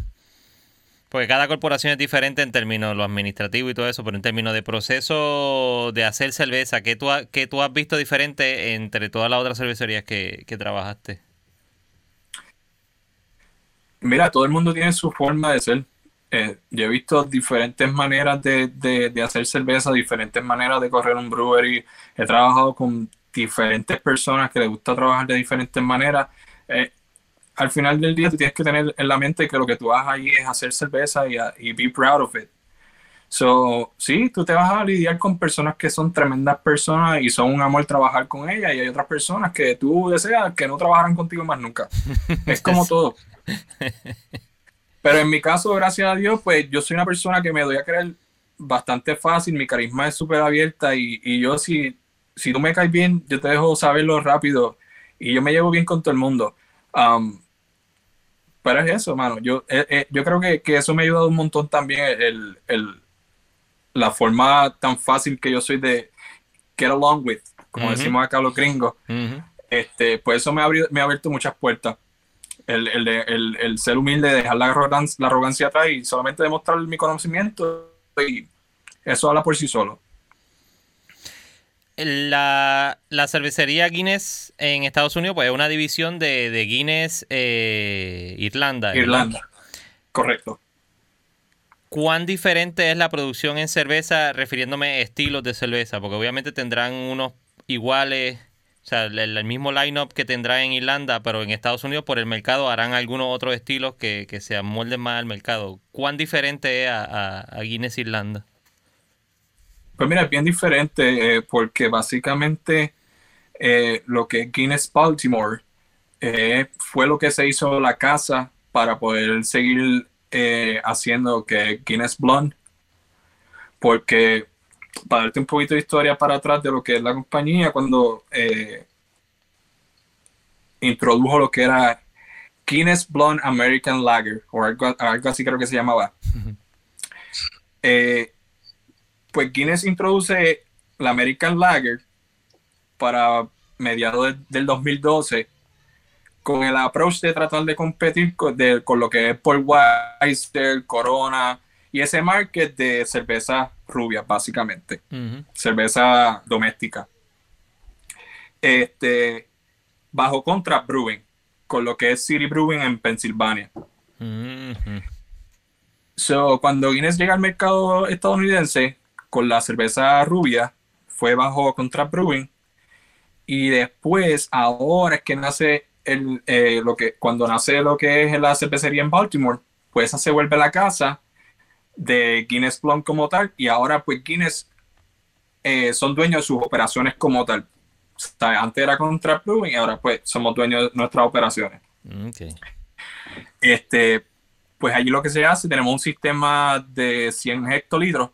Porque cada corporación es diferente en términos lo administrativo y todo eso, pero en términos de proceso de hacer cerveza, ¿qué tú, tú has visto diferente entre todas las otras cervecerías que, que trabajaste? Mira, todo el mundo tiene su forma de ser. Eh, yo he visto diferentes maneras de, hacer cerveza, diferentes maneras de correr un brewery. He trabajado con diferentes personas que les gusta trabajar de diferentes maneras. Eh, al final del día, tú tienes que tener en la mente que lo que tú vas ahí es hacer cerveza y, y be proud of it. So, sí, tú te vas a lidiar con personas que son tremendas personas y son un amor trabajar con ellas y hay otras personas que tú deseas que no trabajaran contigo más nunca. Es como todo. Pero en mi caso, gracias a Dios, pues yo soy una persona que me doy a creer bastante fácil, mi carisma es súper abierta y, yo si, si tú me caes bien, yo te dejo saberlo rápido y yo me llevo bien con todo el mundo. Um, pero es eso, mano. Yo, eh, eh, yo creo que, eso me ha ayudado un montón también el, la forma tan fácil que yo soy de get along with, como decimos acá los gringos. este, pues eso me ha, me ha abierto muchas puertas el, el, el, ser humilde, dejar la arrogancia, la arrogancia atrás y solamente demostrar mi conocimiento y eso habla por sí solo. La, cervecería Guinness en Estados Unidos pues es una división de, Guinness eh, Irlanda. Irlanda, correcto. ¿Cuán diferente es la producción en cerveza refiriéndome a estilos de cerveza? Porque obviamente tendrán unos iguales o sea, el, mismo line-up que tendrá en Irlanda, pero en Estados Unidos por el mercado harán algunos otros estilos que, se amolden más al mercado. ¿Cuán diferente es a, Guinness Irlanda? Pues mira, es bien diferente eh, porque básicamente eh, lo que es Guinness Baltimore eh, fue lo que se hizo la casa para poder seguir haciendo que Guinness Blonde. Porque para darte un poquito de historia para atrás de lo que es la compañía, cuando introdujo lo que era Guinness Blonde American Lager, o algo, así creo que se llamaba. Eh, pues Guinness introduce la American Lager para mediados del 2012 con el approach de tratar de competir con, con lo que es Paul Weiser, Corona, y ese market de cerveza rubia, básicamente. Cerveza doméstica. Este, bajo contra Brewing, con lo que es City Brewing en Pensilvania. So, cuando Guinness llega al mercado estadounidense con la cerveza rubia, fue bajo Contract Brewing. Y después, ahora es que nace el, eh, lo que, cuando nace lo que es la cervecería en Baltimore, pues esa se vuelve la casa de Guinness Blonde como tal. Y ahora, pues Guinness eh, son dueños de sus operaciones como tal. antes era Contract Brewing y ahora, pues, somos dueños de nuestras operaciones. Okay. Este, pues allí lo que se hace, tenemos un sistema de 100 hectolitros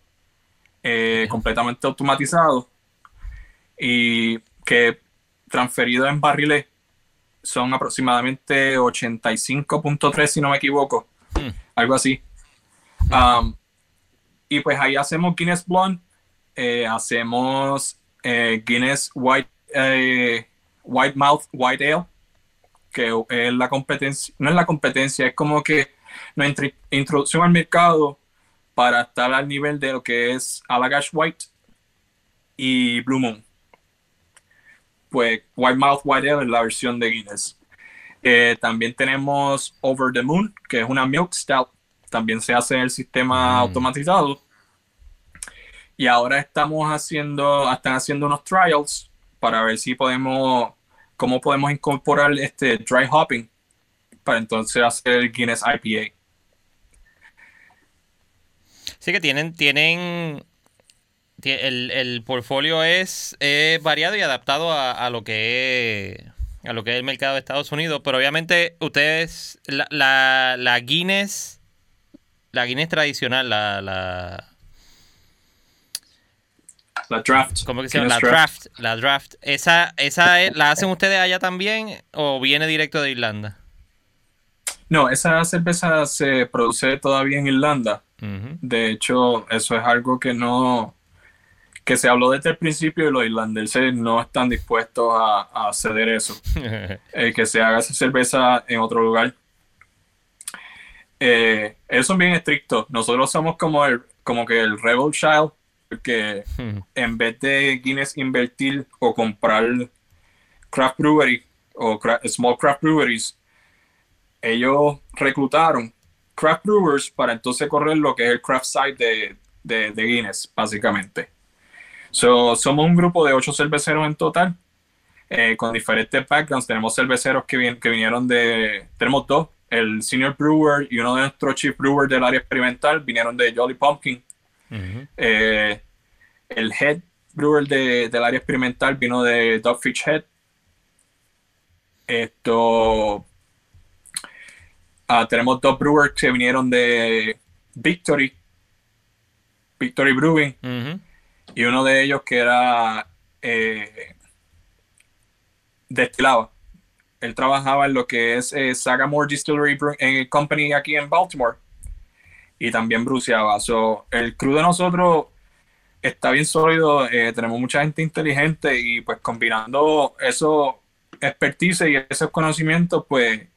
eh, completamente automatizado y que transferido en barriles son aproximadamente 85.3 si no me equivoco, hmm. algo así. Um, y pues ahí hacemos Guinness Blonde, eh, hacemos eh, Guinness White, White Mouth White Ale, que es la competencia, no es la competencia, es como que nuestra introducción al mercado para estar al nivel de lo que es Allagash White y Blue Moon. Pues White Mouth White Ale es la versión de Guinness. Eh, también tenemos Over the Moon, que es una milk stout. También se hace en el sistema mm. automatizado. Y ahora estamos haciendo, están haciendo unos trials para ver si podemos cómo podemos incorporar este dry hopping para entonces hacer Guinness IPA. Sí que tienen, tienen el, el portfolio es, variado y adaptado a, lo que es a lo que es el mercado de Estados Unidos, pero obviamente ustedes la, la, la Guinness la Guinness tradicional, la la draft. ¿Cómo que se llama? La draft. La draft. ¿Esa, esa la hacen ustedes allá también o viene directo de Irlanda? No, esa cerveza se produce todavía en Irlanda. De hecho, eso es algo que no que se habló desde el principio y los irlandeses no están dispuestos a, ceder eso. Eh, que se haga esa cerveza en otro lugar. Eh, ellos son bien estrictos. Nosotros somos como el, como que el Rebel Child porque en vez de Guinness invertir o comprar craft brewery o small craft breweries, ellos reclutaron craft brewers para entonces correr lo que es el craft side de, Guinness, básicamente. somos un grupo de ocho cerveceros en total, eh, con diferentes backgrounds. Tenemos cerveceros que, que vinieron de, tenemos dos, el senior brewer y uno de nuestros chief brewers del área experimental vinieron de Jolly Pumpkin eh, el head brewer del área experimental vino de Dogfish Head. Esto. Tenemos dos brewers que vinieron de Victory, Victory Brewing, y uno de ellos que era eh, destilado. Él trabajaba en lo que es eh, Sagamore Distillery Company aquí en Baltimore y también bruceaba. el crew de nosotros está bien sólido, eh, tenemos mucha gente inteligente y pues combinando eso expertise y esos conocimientos, pues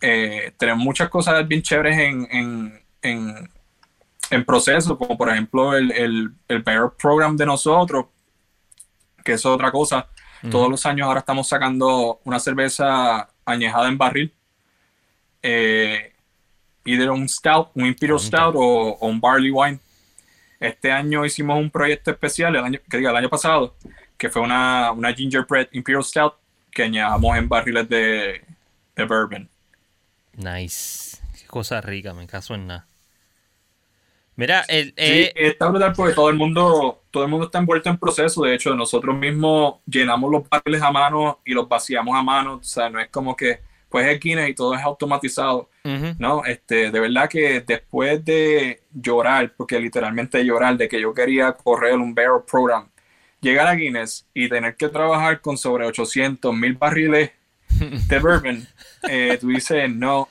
eh, tenemos muchas cosas bien chéveres en, en, proceso, como por ejemplo el, el, el Program de nosotros, que es otra cosa. Todos los años ahora estamos sacando una cerveza añejada en barril. Eh, either un stout, un imperial stout o, un barley wine. Este año hicimos un proyecto especial, el año, que diga, el año pasado, que fue una, una gingerbread imperial stout que añadamos en barriles de, de bourbon. Nice. Qué cosa rica, me caso en nada. Mira, el, sí, eh, está brutal porque todo el mundo, todo el mundo está envuelto en proceso. De hecho, nosotros mismos llenamos los barriles a mano y los vaciamos a mano. O sea, no es como que pues es Guinness y todo es automatizado, ¿no? Este, de verdad que después de llorar, porque literalmente llorar de que yo quería correr un barrel program, llegar a Guinness y tener que trabajar con sobre 800 mil barriles de bourbon, eh, tú dices, no,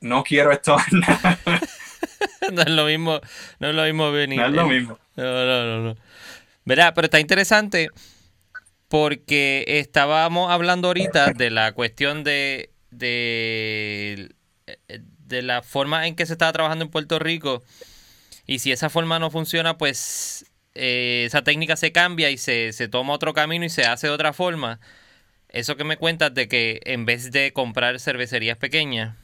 no quiero esto. no es lo mismo, no es lo mismo venir. No es lo mismo. No, no, no, no. Verá, pero está interesante porque estábamos hablando ahorita de la cuestión de, de, la forma en que se estaba trabajando en Puerto Rico y si esa forma no funciona, pues eh, esa técnica se cambia y se, se toma otro camino y se hace de otra forma. Eso que me cuentas de que en vez de comprar cervecerías pequeñas,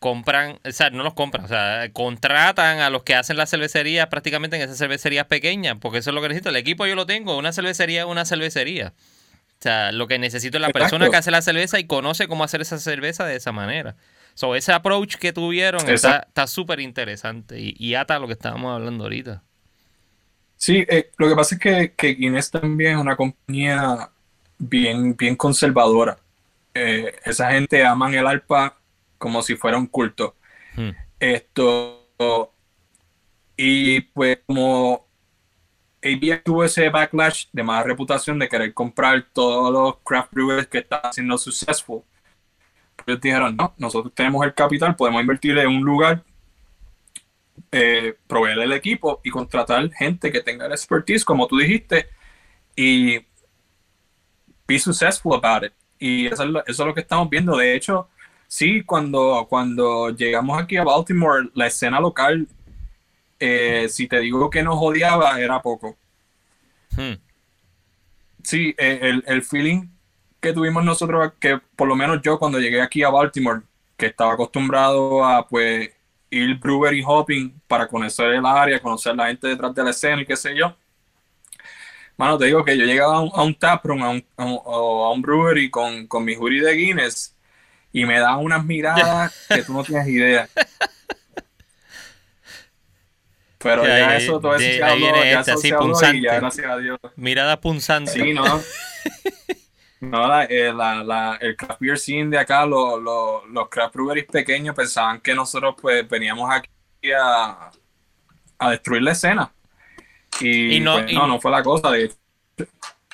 compran, o sea, no los compran, o sea, contratan a los que hacen las cervecerías prácticamente en esas cervecerías pequeñas, porque eso es lo que necesito. El equipo yo lo tengo, una cervecería es una cervecería. O sea, lo que necesito es la persona que hace la cerveza y conoce cómo hacer esa cerveza de esa manera. So, ese approach que tuvieron está súper interesante y, y, ata a lo que estábamos hablando ahorita. Sí, eh, lo que pasa es que, que, Guinness también es una compañía bien, bien conservadora. Eh, esa gente aman el alpa como si fuera un culto. Hmm. Esto, y pues como ABA tuvo ese backlash de mala reputación de querer comprar todos los craft brewers que están haciendo successful, ellos dijeron, no, nosotros tenemos el capital, podemos invertir en un lugar, eh, proveer el equipo y contratar gente que tenga el expertise, como tú dijiste, y be successful about it. Y eso es lo, eso es lo que estamos viendo. De hecho, sí, cuando, cuando llegamos aquí a Baltimore, la escena local, eh, si te digo que nos odiaba, era poco. Hmm. Sí, eh, el, el feeling que tuvimos nosotros, que por lo menos yo cuando llegué aquí a Baltimore, que estaba acostumbrado a pues ir brewery hopping para conocer el área, conocer la gente detrás de la escena y qué sé yo. Mano, te digo que yo llegaba a un, a un taproom, a un, a un, brewery con, con mi jury de Guinness y me daban unas miradas que tú no tienes idea. Pero ya, eso, todo eso se habló, ya este, y ya, gracias a Dios. Mirada punzante. Sí, ¿no? No, eh, la, la, el craft beer scene de acá, los craft breweries pequeños pensaban que nosotros pues veníamos aquí a, a destruir la escena. Y, pues, no, no, fue la cosa de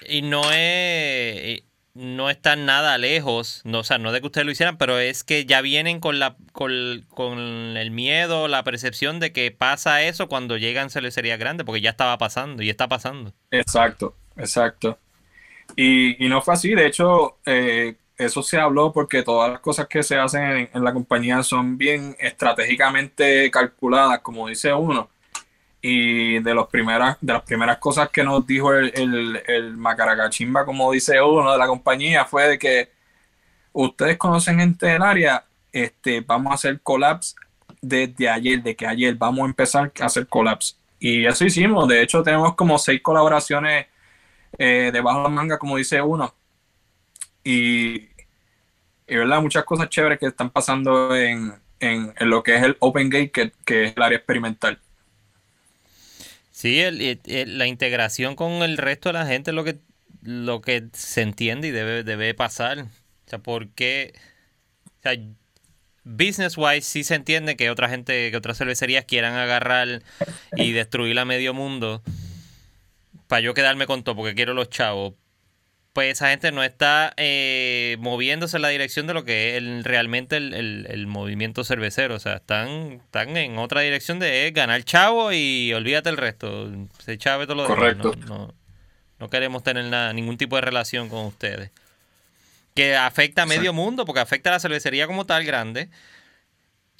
Y no es no están nada lejos, no, o sea, no de que ustedes lo hicieran, pero es que ya vienen con la con, con el miedo, la percepción de que pasa eso cuando llegan cervecerías grandes, porque ya estaba pasando y está pasando. Exacto, exacto. Y, no fue así, de hecho, eh, eso se habló porque todas las cosas que se hacen en, la compañía son bien estratégicamente calculadas, como dice uno. Y de, los primeras, de las primeras cosas que nos dijo el, el, Macaracachimba, como dice uno de la compañía, fue de que ustedes conocen gente del área, este, vamos a hacer collabs desde ayer, de que ayer vamos a empezar a hacer collabs. Y eso hicimos, de hecho tenemos como seis colaboraciones eh, debajo de la manga, como dice uno. Y, y, verdad, muchas cosas chéveres que están pasando en, en, lo que es el Open Gate, que, que es el área experimental. Sí, la integración con el resto de la gente es lo que, lo que se entiende y debe, debe pasar. O sea, porque o business wise sí se entiende que otra gente, que otras cervecerías quieran agarrar y destruir a medio mundo para yo quedarme con todo porque quiero los chavos, pues esa gente no está eh, moviéndose en la dirección de lo que es realmente el, movimiento cervecero. O sea, están, están en otra dirección de ganar chavo y olvídate el resto. Se chave todo lo Correcto. No, no, queremos tener nada, ningún tipo de relación con ustedes. Que afecta a medio mundo, porque afecta a la cervecería como tal grande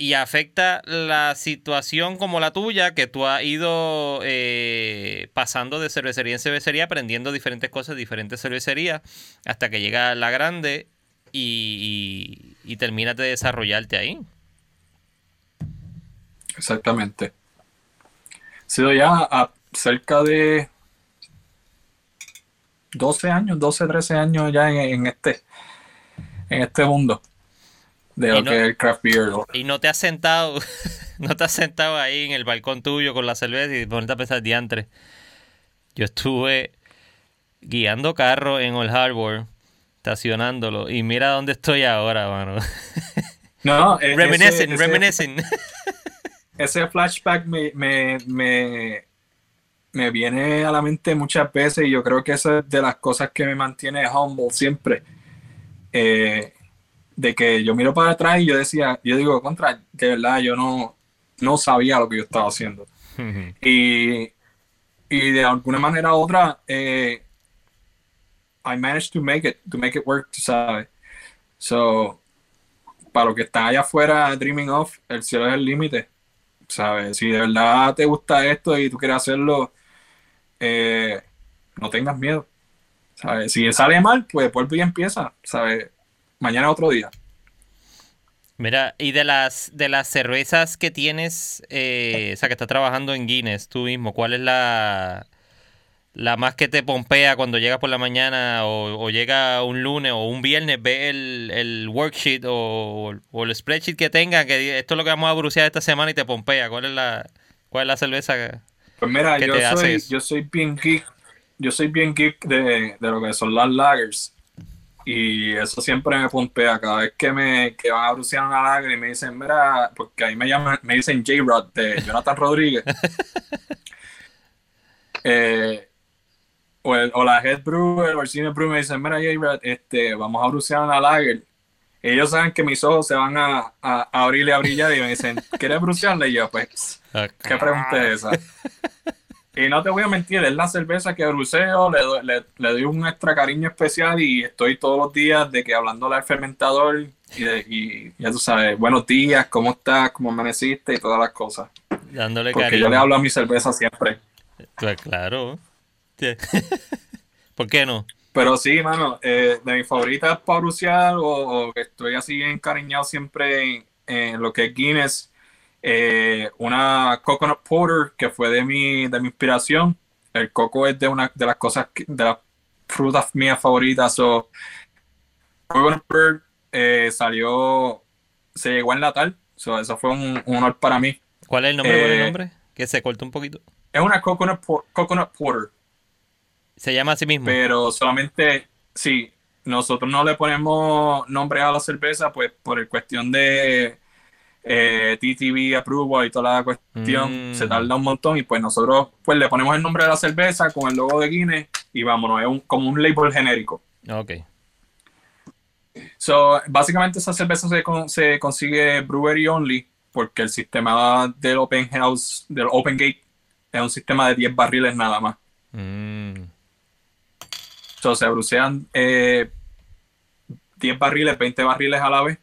y afecta la situación como la tuya, que tú has ido eh, pasando de cervecería en cervecería, aprendiendo diferentes cosas, diferentes cervecerías, hasta que llega la grande y, y, terminas de desarrollarte ahí. Exactamente. Sido ya a cerca de 12 años, 12, 13 años ya en este, en este mundo de lo que es el craft beer. Y no te has sentado, no te has sentado ahí en el balcón tuyo con la cerveza y ponerte a pensar diantre. Yo estuve guiando carro en Old Harbor, estacionándolo, y mira dónde estoy ahora, mano. No, e-, reminiscing, ese, reminiscing. Ese flashback me, me, me, me viene a la mente muchas veces y yo creo que esa es de las cosas que me mantiene humble siempre. Eh, de que yo miro para atrás y yo decía, yo digo, contra, de verdad yo no, no sabía lo que yo estaba haciendo. y, y, de alguna manera u otra, eh, I managed to make it, to make it work, ¿sabes? So, para lo que está allá afuera, dreaming of, el cielo es el límite, ¿sabes? Si de verdad te gusta esto y tú quieres hacerlo, eh, no tengas miedo, ¿sabes? Si sale mal, pues vuelve y empieza, ¿sabes? Mañana otro día. Mira, y de las de las cervezas que tienes, eh, o sea, que estás trabajando en Guinness tú mismo, ¿cuál es la, la más que te pompea cuando llegas por la mañana o, llega un lunes o un viernes, ve el, el worksheet o, el spreadsheet que tenga, que esto es lo que vamos a brucear esta semana y te pompea? ¿Cuál es la, cuál es la cerveza que, pues mira, yo soy, yo soy bien geek, yo soy bien geek de, de lo que son las lagers. Y eso siempre me pompea cada vez que me que van a brucear una lager y me dicen, mira, porque ahí me llaman, me dicen J-Rod de Jonathan Rodríguez. eh, o, o, la Head Brewer o el Cine Brewer me dicen, mira J-Rod, este, vamos a brucear una lager. Ellos saben que mis ojos se van a, a, abrir y a brillar y me dicen, ¿quieres brucearla? Y yo, pues, ¿qué pregunta es esa? Y no te voy a mentir, es la cerveza que bruceo, le, le, doy un extra cariño especial y estoy todos los días de que hablándole al fermentador y, y ya tú sabes, buenos días, ¿cómo estás? ¿Cómo amaneciste? Y todas las cosas. Dándole Porque yo le hablo a mi cerveza siempre. Pues claro. ¿Por qué no? Pero sí, mano, eh, de mis favoritas para brucear o, que estoy así encariñado siempre en lo que es Guinness eh, una coconut porter que fue de mi, de mi inspiración. El coco es de una de las cosas, de las frutas mías favoritas. o coconut porter eh, salió, se llegó a enlatar. So, eso fue un, honor para mí. ¿Cuál es el nombre? ¿Cuál el eh, nombre? Que se cortó un poquito. Es una coconut, coconut porter. Se llama así mismo. Pero solamente, sí, nosotros no le ponemos nombre a la cerveza, pues por el cuestión de eh, TTV approval y toda la cuestión, se mm. tarda un montón y pues nosotros pues le ponemos el nombre de la cerveza con el logo de Guinness y vámonos, es un, como un label genérico. Ok. So, básicamente esa cerveza se, se consigue brewery only porque el sistema del Open House, del Open Gate, es un sistema de 10 barriles nada más. Mm. So, se brucean eh, 10 barriles, 20 barriles a la vez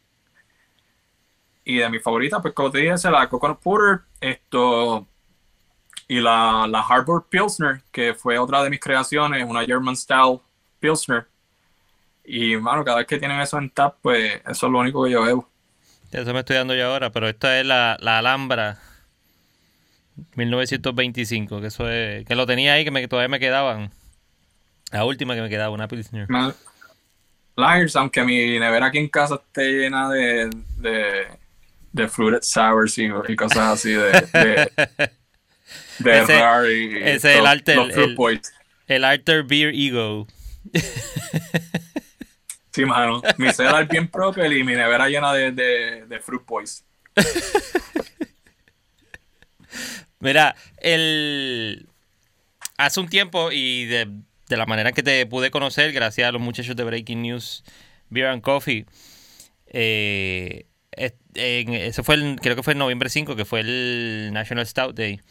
y de mi favorita, pues como te dije, es la Coconut Porter, esto, y la, la Harbor Pilsner, que fue otra de mis creaciones, una German Style Pilsner. Y, mano, cada vez que tienen eso en tap, pues eso es lo único que yo veo. Eso me estoy dando yo ahora, pero esta es la, la Alhambra 1925, que eso es, que lo tenía ahí, que me, todavía me quedaban. La última que me quedaba, una Pilsner. Lagers, aunque mi nevera aquí en casa esté llena de de fruited sours y, cosas así de, de, de ese, y ese es el alter, el, el, alter beer ego. Sí, mano. Mi cellar bien propio y mi nevera llena de, de, de fruit boys. Mira, el hace un tiempo y de, de, la manera que te pude conocer, gracias a los muchachos de Breaking News Beer and Coffee, eh, ese fue el, creo que fue en noviembre 5, que fue el National Stout Day.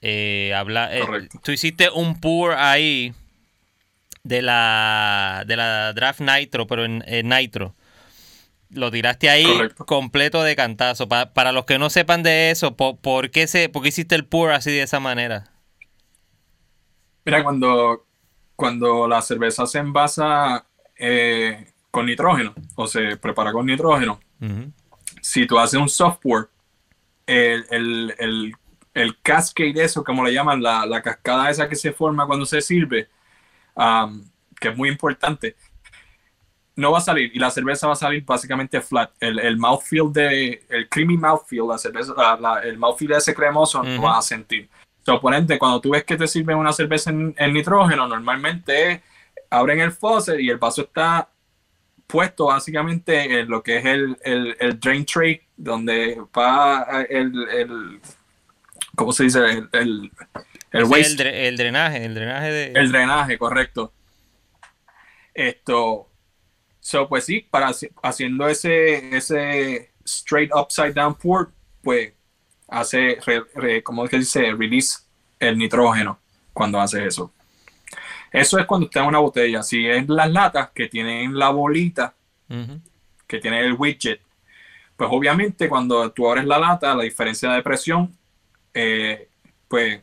Eh, habla, eh, tú hiciste un pour ahí de la, de la Draft Nitro, pero en, Nitro. Lo tiraste ahí completo de cantazo. para los que no sepan de eso, ¿por, qué se, ¿por hiciste el pour así de esa manera? Mira, cuando, cuando la cerveza se envasa eh, con nitrógeno o se prepara con nitrógeno, si tú haces un software, el, el, el, el cascade, eso, como le llaman, la, la, cascada esa que se forma cuando se sirve, um, que es muy importante, no va a salir y la cerveza va a salir básicamente flat. El, el mouthfeel de, el creamy mouthfeel, la cerveza, la, el mouthfeel de ese cremoso no vas a sentir. Su oponente, cuando tú ves que te sirven una cerveza en, en nitrógeno, normalmente abren el faucet y el vaso está puesto básicamente en lo que es el, el, el drain tray, donde va el, el ¿cómo se dice? El, el, el, waste. el, drenaje, el drenaje de... El drenaje, correcto. Esto, so, pues sí, para haciendo ese, ese straight upside down pour, pues hace, ¿cómo es que dice? Release el nitrógeno cuando hace eso. Eso es cuando usted en una botella. Si es las latas que tienen la bolita, que tiene el widget, pues obviamente cuando tú abres la lata, la diferencia de presión, eh, pues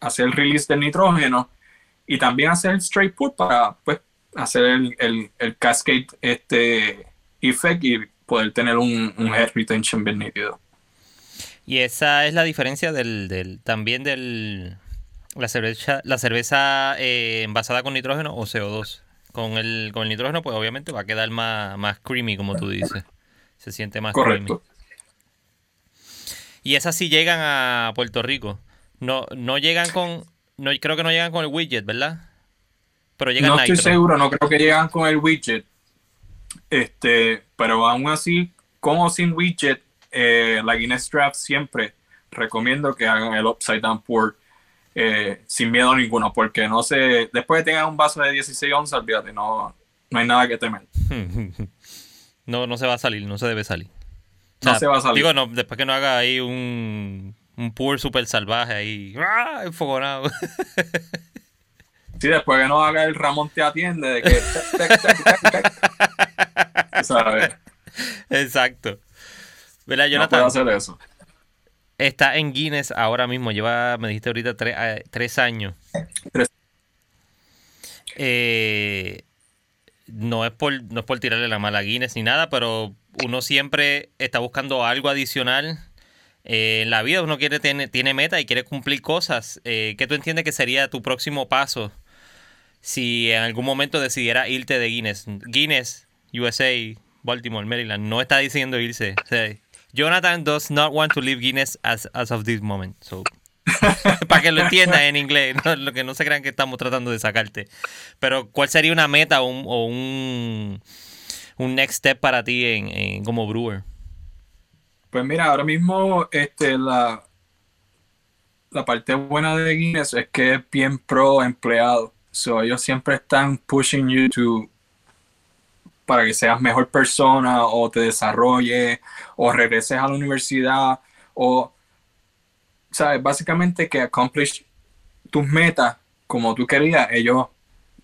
hace el release del nitrógeno y también hace el straight put para pues, hacer el, el, cascade este effect y poder tener un, un head retention bien nítido. Y esa es la diferencia del, del también del la cerveza, la cerveza eh, envasada con nitrógeno o CO2. Con el, con el nitrógeno, pues obviamente va a quedar más, más creamy, como tú dices. Se siente más Correcto. creamy. Y esas sí llegan a Puerto Rico. No, no llegan con. No, creo que no llegan con el widget, ¿verdad? Pero llegan No estoy seguro, no creo que llegan con el widget. Este, pero aún así, con o sin widget, eh, la Guinness Draft siempre recomiendo que hagan el upside down pour eh, sin miedo ninguno, porque no sé, después de tengan un vaso de 16 onzas, olvídate, no, no hay nada que temer. No, no se va a salir, no se debe salir. No se va a salir. Digo, no, después que no haga ahí un, un pour super salvaje ahí, ¡ah! enfogonado. Sí, después que no haga el Ramón te atiende, de que... Exacto. ¿Verdad, No Jonathan? puedo hacer eso. Está en Guinness ahora mismo, lleva, me dijiste ahorita, tre- eh, tres años. Tres. Eh, no, es por, no es por tirarle la mala a Guinness ni nada, pero uno siempre está buscando algo adicional. Eh, en la vida uno quiere tiene, tiene meta y quiere cumplir cosas. Eh, ¿Qué tú entiendes que sería tu próximo paso si en algún momento decidiera irte de Guinness? Guinness, USA, Baltimore, Maryland, no está diciendo irse. O sea, Jonathan does not want to leave Guinness as, as of this moment. Para que lo entiendan en inglés, lo que no se crean que estamos tratando de sacarte. Pero, ¿cuál sería una meta o un, o un, un next step para ti en, en- como brewer? Pues mira, ahora mismo este, la, la parte buena de Guinness es que es bien pro empleado. So, ellos siempre están pushing you to para que seas mejor persona o te desarrolles o regreses a la universidad o, sabes, básicamente que accomplish tus metas como tú querías, ellos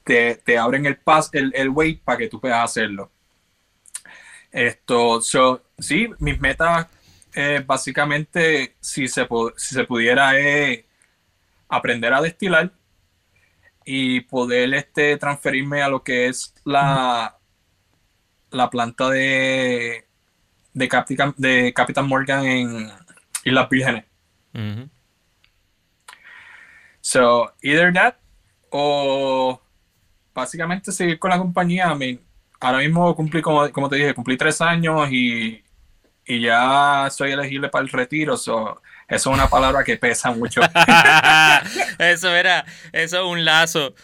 te, te abren el pas, el, el way para que tú puedas hacerlo. Esto, so, sí, mis metas, eh, básicamente, si se, si se pudiera, es aprender a destilar y poder este, transferirme a lo que es la, la planta de, de, Capitan, de Capitán Morgan en Islas Vírgenes. So, either that o básicamente seguir con la compañía. I mean, ahora mismo cumplí, como, como te dije, cumplí tres años y, y ya soy elegible para el retiro. So, eso es una palabra que pesa mucho. eso era, eso es un lazo.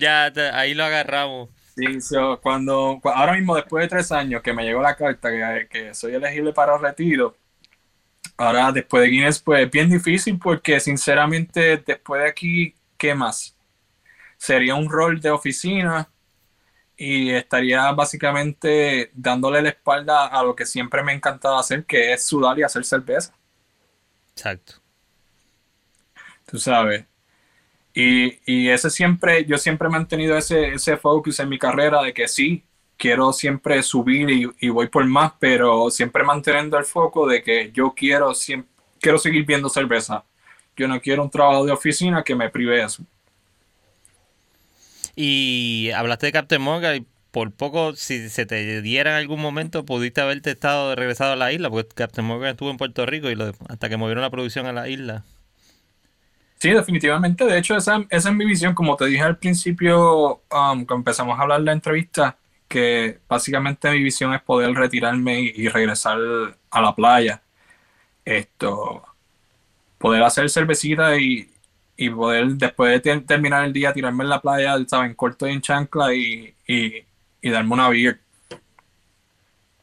Ya, te- ahí lo agarramos. Sí, so, cuando, cu- ahora mismo, después de tres años que me llegó la carta que, que soy elegible para el retiro, ahora después de Guinness, pues es bien difícil porque sinceramente después de aquí, ¿qué más? Sería un rol de oficina y estaría básicamente dándole la espalda a lo que siempre me ha encantado hacer, que es sudar y hacer cerveza. Exacto. tú sabes. Y, ese siempre, yo siempre he mantenido ese, ese focus en mi carrera de que sí, quiero siempre subir y, voy por más, pero siempre manteniendo el foco de que yo quiero, siempre, quiero seguir viendo cerveza. Yo no quiero un trabajo de oficina que me prive eso. Y hablaste de Captain Morgan y por poco, si se te diera en algún momento, pudiste haberte estado regresado a la isla, porque Captain Morgan estuvo en Puerto Rico y lo- hasta que movieron la producción a la isla. Sí, definitivamente. De hecho, esa, esa es mi visión. Como te dije al principio, um, cuando empezamos a hablar la entrevista, que básicamente mi visión es poder retirarme y, regresar a la playa. Esto, poder hacer cervecita y, y poder después de ter- terminar el día tirarme en la playa. En corto y en chancla y, y, y darme una beer.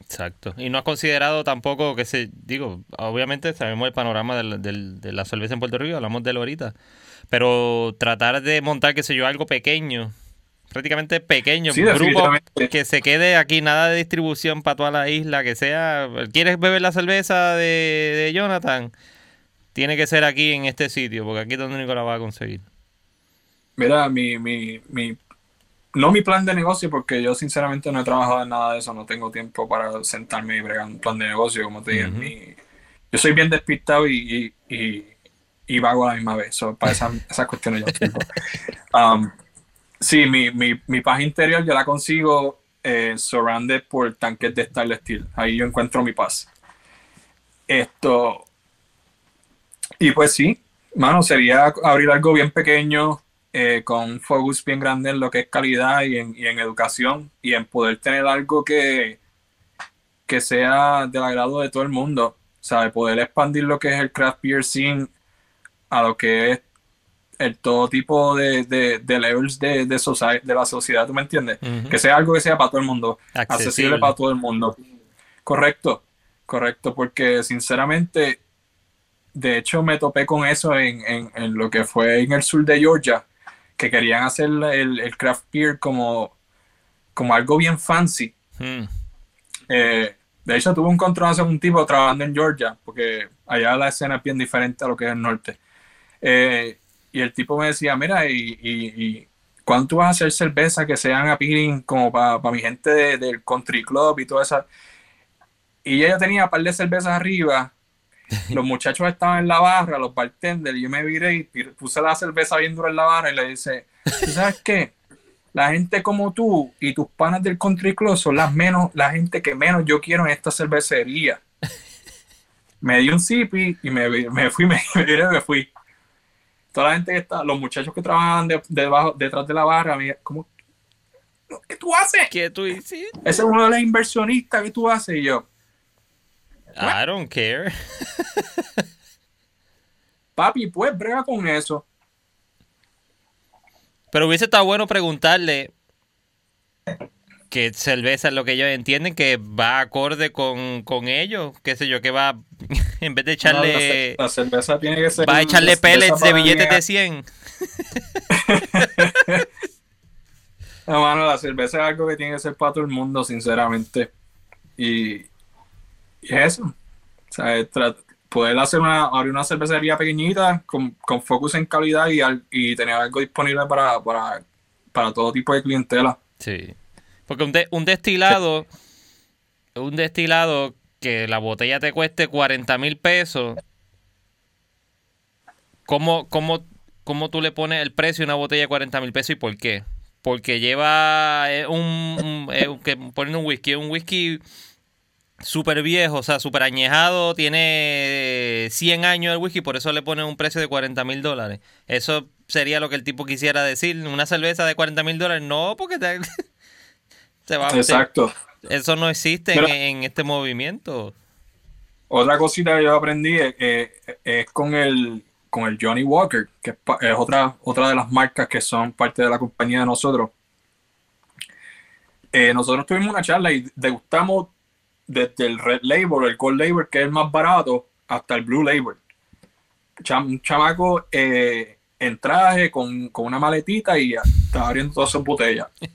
Exacto. Y no has considerado tampoco que se, digo, obviamente sabemos el panorama del- del- de la cerveza en Puerto Rico, hablamos de él ahorita, pero tratar de montar, qué sé yo, algo pequeño, prácticamente pequeño, Sí, un grupo que se quede aquí, nada de distribución para toda la isla, que sea, ¿quieres beber la cerveza de, de Jonathan? Tiene que ser aquí en este sitio, porque aquí es donde único la va a conseguir. Mira, mi, mi, mi, no mi plan de negocio, porque yo sinceramente no he trabajado en nada de eso, no tengo tiempo para sentarme y bregar un plan de negocio, como te dije. Mi- yo soy bien despistado y, y, y, y vago a la misma vez, so, para esas, esas cuestiones yo tengo. Um, sí, mi, mi, mi paz interior yo la consigo eh, surrounded por tanques de stainless steel. Ahí yo encuentro mi paz. Esto. Y pues sí, mano, sería abrir algo bien pequeño, eh, con un focus bien grande en lo que es calidad y en, y en educación y en poder tener algo que, que sea del agrado de todo el mundo. ¿Sabe? Poder expandir lo que es el craft beer scene a lo que es el todo tipo de, de, de levels de, de, society, de la sociedad, ¿tú me entiendes? Que sea algo que sea para todo el mundo, Accesible. accesible para todo el mundo. Correcto, correcto, porque sinceramente, de hecho me topé con eso en, en, en lo que fue en el sur de Georgia, que querían hacer el, el craft beer como, como algo bien fancy. Mm. Eh, de hecho, tuve un control con un tipo trabajando en Georgia, porque allá la escena es bien diferente a lo que es el norte. Eh, y el tipo me decía, mira, y, y, y ¿cuándo tú vas a hacer cerveza que sean appealing como para mi gente de- del country club y toda esa? Y ella tenía un par de cervezas arriba, los muchachos estaban en la barra, los bartenders, yo me viré y puse la cerveza bien dura en la barra y le dice, ¿tú sabes qué? La gente como tú y tus panas del country club son las menos, la gente que menos yo quiero en esta cervecería. Me di un sipi y me, me fui, me, me viré y me fui. Toda la gente que está, los muchachos que trabajan de- debajo, detrás de la barra, me ¿cómo? ¿Qué tú haces? ¿Qué tú hiciste? Ese es uno de los inversionistas que tú haces y yo. I don't care. Papi, pues brega con eso. Pero hubiese estado bueno preguntarle qué cerveza es lo que ellos entienden que va acorde con, con ellos. Qué sé yo, que va, en vez de echarle, No, la, ce- la cerveza tiene que ser. va a echarle pellets de billetes de 100. No, mano, la cerveza es algo que tiene que ser para todo el mundo, sinceramente. Y, y es eso. O sea, poder hacer una, abrir una cervecería pequeñita con, con focus en calidad y, y tener algo disponible para, para, para todo tipo de clientela. Sí. Porque un, un destilado, un destilado que la botella te cueste 40 mil pesos, ¿cómo, cómo, cómo tú le pones el precio a una botella de 40 mil pesos y por qué? Porque lleva eh, un, un- eh, que ponen un whisky, un whisky súper viejo, o sea, súper añejado, tiene 100 años el whisky, por eso le ponen un precio de 40 mil dólares. Eso sería lo que el tipo quisiera decir. Una cerveza de 40 mil dólares, no, porque te, va, Exacto. eso no existe en, este movimiento. Otra cosita que yo aprendí es, es- es con el con el Johnny Walker, que es, otra, otra de las marcas que son parte de la compañía de nosotros. Eh, nosotros tuvimos una charla y degustamos desde el Red Label, el Gold Label, que es el más barato, hasta el Blue Label. Cham- un chamaco eh, en traje, con, con una maletita y estaba abriendo todas sus botellas.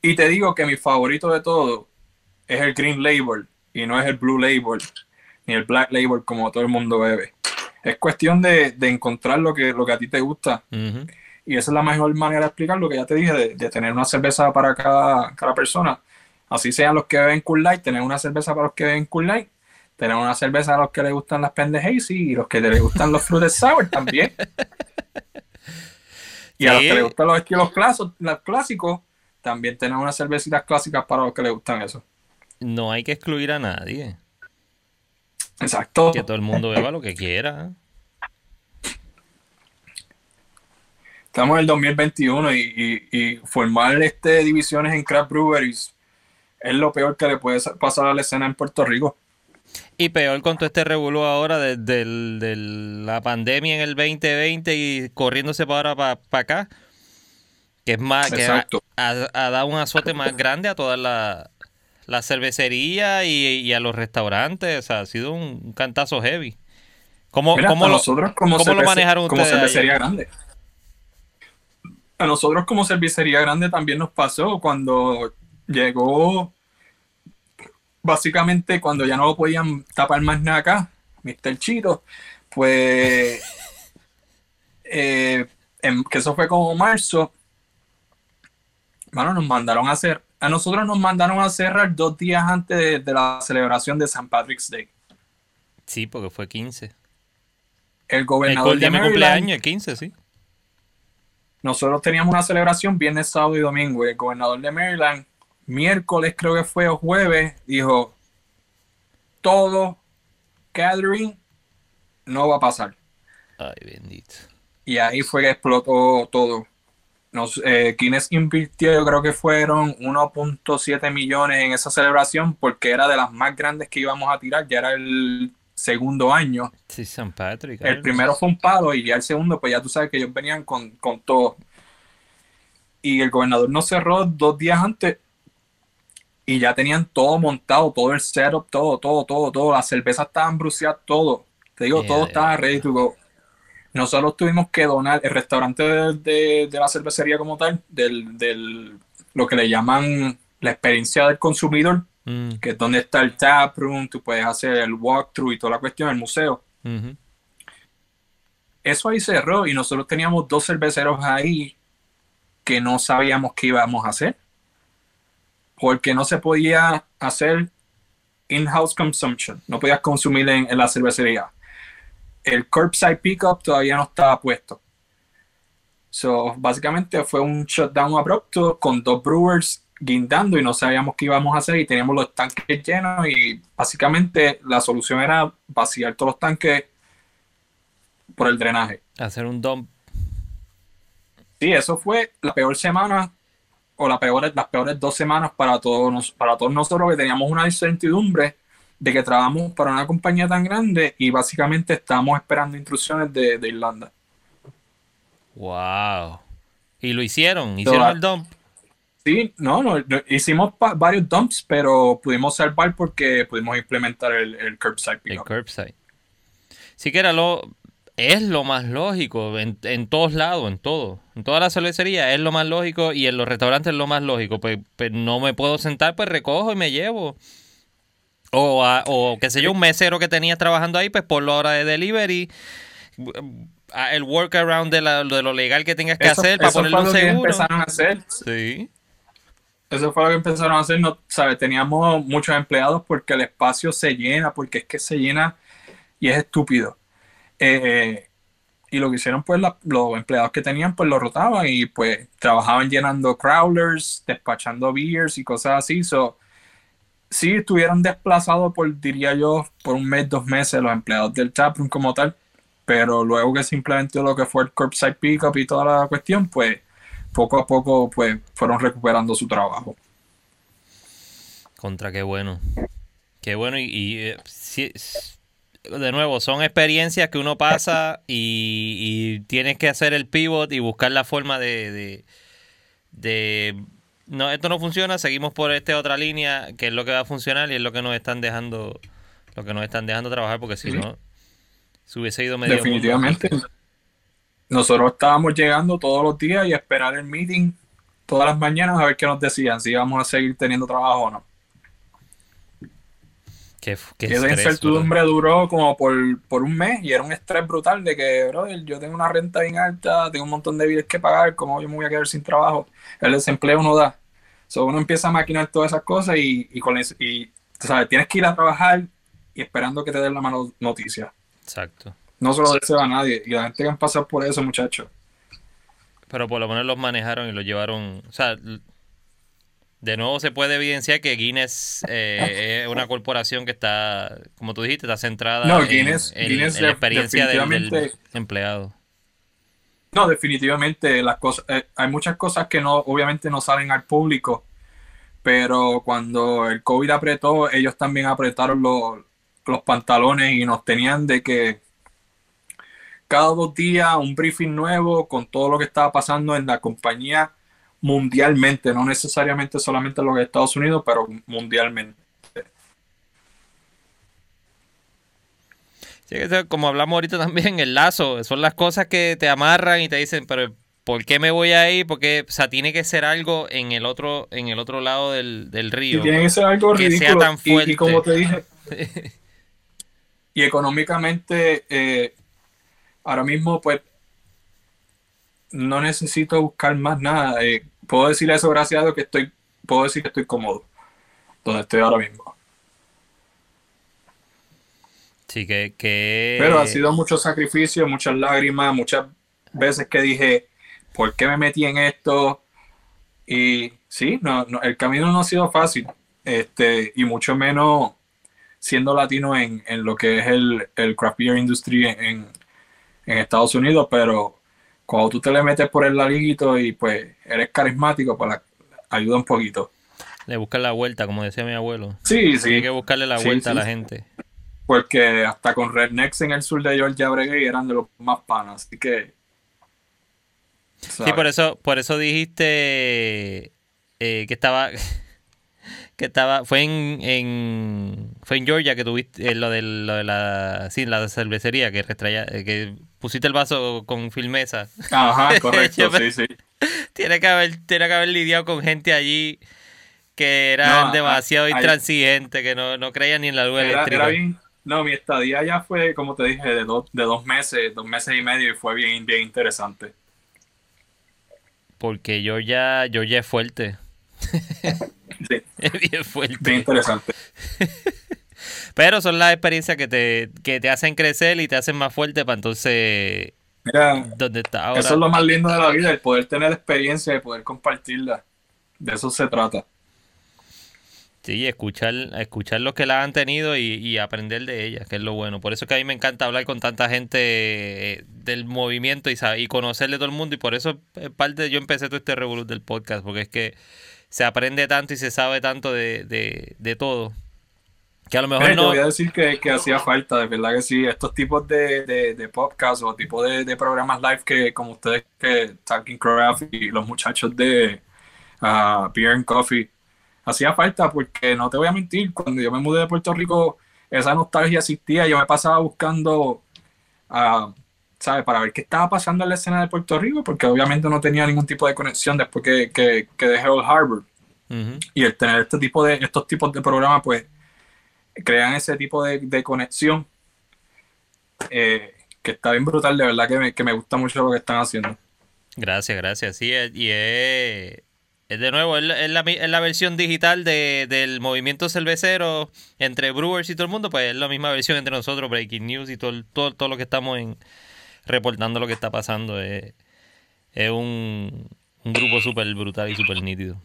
Y te digo que mi favorito de todo es el Green Label y no es el Blue Label ni el Black Label como todo el mundo bebe. Es cuestión de, de encontrar lo que, lo que a ti te gusta y esa es la mejor manera de explicar lo que ya te dije, de, de tener una cerveza para cada, cada persona. Así sean los que beben Cool Light, tener una cerveza para los que beben Cool Light, tener una cerveza a los que les gustan las Pende Hazy y los que les gustan los Fruited Sour también. Y a los que les gustan los estilos clásicos, los clásicos, también tener unas cervecitas clásicas para los que les gustan eso. No hay que excluir a nadie. Exacto. Que todo el mundo beba lo que quiera. Estamos en el 2021 y, y- y formar este, divisiones en craft breweries es lo peor que le puede pasar a la escena en Puerto Rico. Y peor con todo este revuelo ahora desde la pandemia en el 2020 y corriéndose para ahora para acá. Que es más, que ha, ha- ha dado un azote más grande a todas las la cervecerías y, y a los restaurantes. O sea, ha sido un, cantazo heavy. ¿Cómo, Mira, cómo lo, nosotros como, cómo lo manejaron como ustedes cervecería allá? grande. A nosotros como cervecería grande también nos pasó cuando llegó, básicamente cuando ya no lo podían tapar más nada acá, Mr. Chito, pues, eh, en- que eso fue como marzo, bueno, nos mandaron a hacer, a nosotros nos mandaron a cerrar dos días antes de, de la celebración de St. Patrick's Day. Sí, porque fue 15. El El gobernador gol de mi Maryland- cumpleaños, el 15, sí. nosotros teníamos una celebración viernes, sábado y domingo. Y el gobernador de Maryland, miércoles creo que fue o jueves, dijo, todo gathering no va a pasar. Ay, bendito. Y ahí fue que explotó todo. Nos, eh, invirtió, yo creo que fueron 1.7 millones en esa celebración porque era de las más grandes que íbamos a tirar, ya era el segundo año. Sí, San Patrick. El primero fue un palo y ya el segundo, pues ya tú sabes que ellos venían con, con todo. Y el gobernador nos cerró dos días antes y ya tenían todo montado, todo el setup, todo, todo, todo, todo. Las cervezas estaban bruciadas, todo. Te digo, Yeah, todo yeah, estaba ready to go. Nosotros tuvimos que donar el restaurante de, de- de la cervecería como tal, del, del- lo que le llaman la experiencia del consumidor, Mm, que es donde está el tap room, tú puedes hacer el walkthrough y toda la cuestión, el museo. Eso ahí cerró y nosotros teníamos dos cerveceros ahí que no sabíamos qué íbamos a hacer. Porque no se podía hacer in-house consumption. No podías consumir en, en la cervecería. El curbside pickup todavía no estaba puesto. So, básicamente fue un shutdown abrupto con dos brewers guindando y no sabíamos qué íbamos a hacer y teníamos los tanques llenos y básicamente la solución era vaciar todos los tanques por el drenaje. Hacer un dump. Sí, eso fue la peor semana o la peor, las peores dos semanas para todos, nos- para todos nosotros que teníamos una incertidumbre de que trabajamos para una compañía tan grande y básicamente estábamos esperando instrucciones de, de Irlanda. Wow. Y lo hicieron, hicieron Toda- el dump. Sí, no, no, no, hicimos varios dumps, pero pudimos salvar porque pudimos implementar el, el curbside El pickup. curbside. Sí que era lo. Es lo más lógico en, en todos lados, en todo. En toda la cervecería es lo más lógico y en los restaurantes es lo más lógico. Pues, pues no me puedo sentar, pues recojo y me llevo. O, a- o qué sé yo, un mesero que tenías trabajando ahí, pues por la hora de delivery. El workaround de, la- de lo legal que tengas que Eso- hacer para eso ponerle fue un lo que seguro. empezaron a hacer. Sí. Eso fue lo que empezaron a hacer, no, ¿sabes? Teníamos muchos empleados porque el espacio se llena, porque es que se llena y es estúpido. Eh, y lo que hicieron, pues, los empleados que tenían, pues, lo rotaban y, pues, trabajaban llenando crawlers, despachando beers y cosas así. So, sí, estuvieron desplazados por, diría yo, por un mes, dos meses los empleados del taproom como tal, pero luego que se implementó lo que fue el curbside pickup y toda la cuestión, pues, poco a poco, pues, fueron recuperando su trabajo. Contra, qué bueno. Qué bueno y, y, eh, sí, s- de nuevo, son experiencias que uno pasa y, y tienes que hacer el pivot y buscar la forma de, de, de, no, esto no funciona, seguimos por esta otra línea que es lo que va a funcionar y es lo que nos están dejando, lo que nos están dejando trabajar porque si Sí. no, se hubiese ido medio mundo. Definitivamente. Nosotros estábamos llegando todos los días y esperar el meeting todas las mañanas a ver qué nos decían, si íbamos a seguir teniendo trabajo o no. Qué, qué Y esa incertidumbre duró como por, por un mes y era un estrés brutal de que, brother, yo tengo una renta bien alta, tengo un montón de billes que pagar, ¿cómo yo me voy a quedar sin trabajo? El desempleo no da. So, uno empieza a maquinar todas esas cosas y, y, con eso- y sabes, tienes que ir a trabajar y esperando que te den la mano noticia. Exacto. No se lo deseo a nadie. Y la gente que han pasado por eso, muchachos. Pero por lo menos los manejaron y los llevaron. O sea, de nuevo se puede evidenciar que Guinness eh, es una corporación que está, como tú dijiste, está centrada No, en, Guinness- en- Guinness en la experiencia del, empleado. No, definitivamente las cosas, eh, hay muchas cosas que no, obviamente no salen al público, pero cuando el COVID apretó, ellos también apretaron los, los pantalones y nos tenían de que cada dos días un briefing nuevo con todo lo que estaba pasando en la compañía mundialmente, no necesariamente solamente en los Estados Unidos, pero mundialmente. Sí, como hablamos ahorita también, el lazo, son las cosas que te amarran y te dicen, pero ¿por qué me voy ahí? Porque, o sea, tiene que ser algo en el otro, en el otro lado del, del Y río. tiene que ser algo que sea ridículo. tan Y- fuerte. Y, como te dije, y económicamente, eh, ahora mismo, pues, no necesito buscar más nada. Eh, puedo decir eso gracias a Dios que estoy, puedo decir que estoy cómodo donde estoy ahora mismo. Sí, que... que... Pero ha sido mucho sacrificio, muchas lágrimas, muchas veces que dije, ¿por qué me metí en esto? Y sí, no, el camino no ha sido fácil, este, y mucho menos siendo latino en, lo que es el, el craft beer industry en, en Estados Unidos, pero cuando tú te le metes por el larguito y pues eres carismático, pues ayuda un poquito. Le buscas la vuelta, como decía mi abuelo. Sí, sí. Hay que buscarle la vuelta a la gente. Porque hasta con Rednecks en el sur de Georgia Breguet eran de los más panas, así que... Sí, por eso, por eso dijiste eh, que estaba que estaba fue en, en fue en Georgia que tuviste eh, lo, de, lo de la sí, la cervecería que retraía, eh, que pusiste el vaso con filmeza. Ajá, correcto, sí, sí. Tiene que haber tiene que haber lidiado con gente allí que eran demasiado intransigentes, que no, no creían ni en la luz eléctrica. no, mi estadía ya fue, como te dije, de, de dos meses, dos meses y medio y fue bien, bien interesante. Porque Georgia, Georgia es fuerte. Sí. Es bien fuerte. Bien interesante. Pero son las experiencias que te, que te hacen crecer y te hacen más fuerte para entonces... Mira, ¿dónde está ahora? eso es lo más lindo de la vida, el poder tener experiencia y poder compartirla. De eso se trata. Sí, escuchar, escuchar lo que la han tenido y, aprender de ellas, que es lo bueno. Por eso es que a mí me encanta hablar con tanta gente eh, del movimiento y, y conocerle todo el mundo. Y por eso, parte, yo empecé todo este revolut del podcast, porque es que se aprende tanto y se sabe tanto de, de, todo. Que a lo mejor no. voy a decir que, hacía falta, de verdad que sí. Estos tipos de, de, podcasts o tipos de, programas live que, como ustedes, que Talking Craft y los muchachos de uh, Beer and Coffee, hacía falta porque no te voy a mentir, cuando yo me mudé de Puerto Rico, esa nostalgia existía. Yo me pasaba buscando. Uh, ¿sabes? Para ver qué estaba pasando en la escena de Puerto Rico, porque obviamente no tenía ningún tipo de conexión después que, que, que dejé Old Harbor. Y el tener este tipo de, estos tipos de programas, pues, crean ese tipo de, conexión eh, que está bien brutal, de verdad que me, que me gusta mucho lo que están haciendo. Gracias, gracias. Sí, y es, de nuevo, es la, la, versión digital de, del movimiento cervecero entre Brewers y todo el mundo, pues es la misma versión entre nosotros, Breaking News y todo, todo, todo lo que estamos reportando lo que está pasando. Es, un, grupo súper brutal y súper nítido.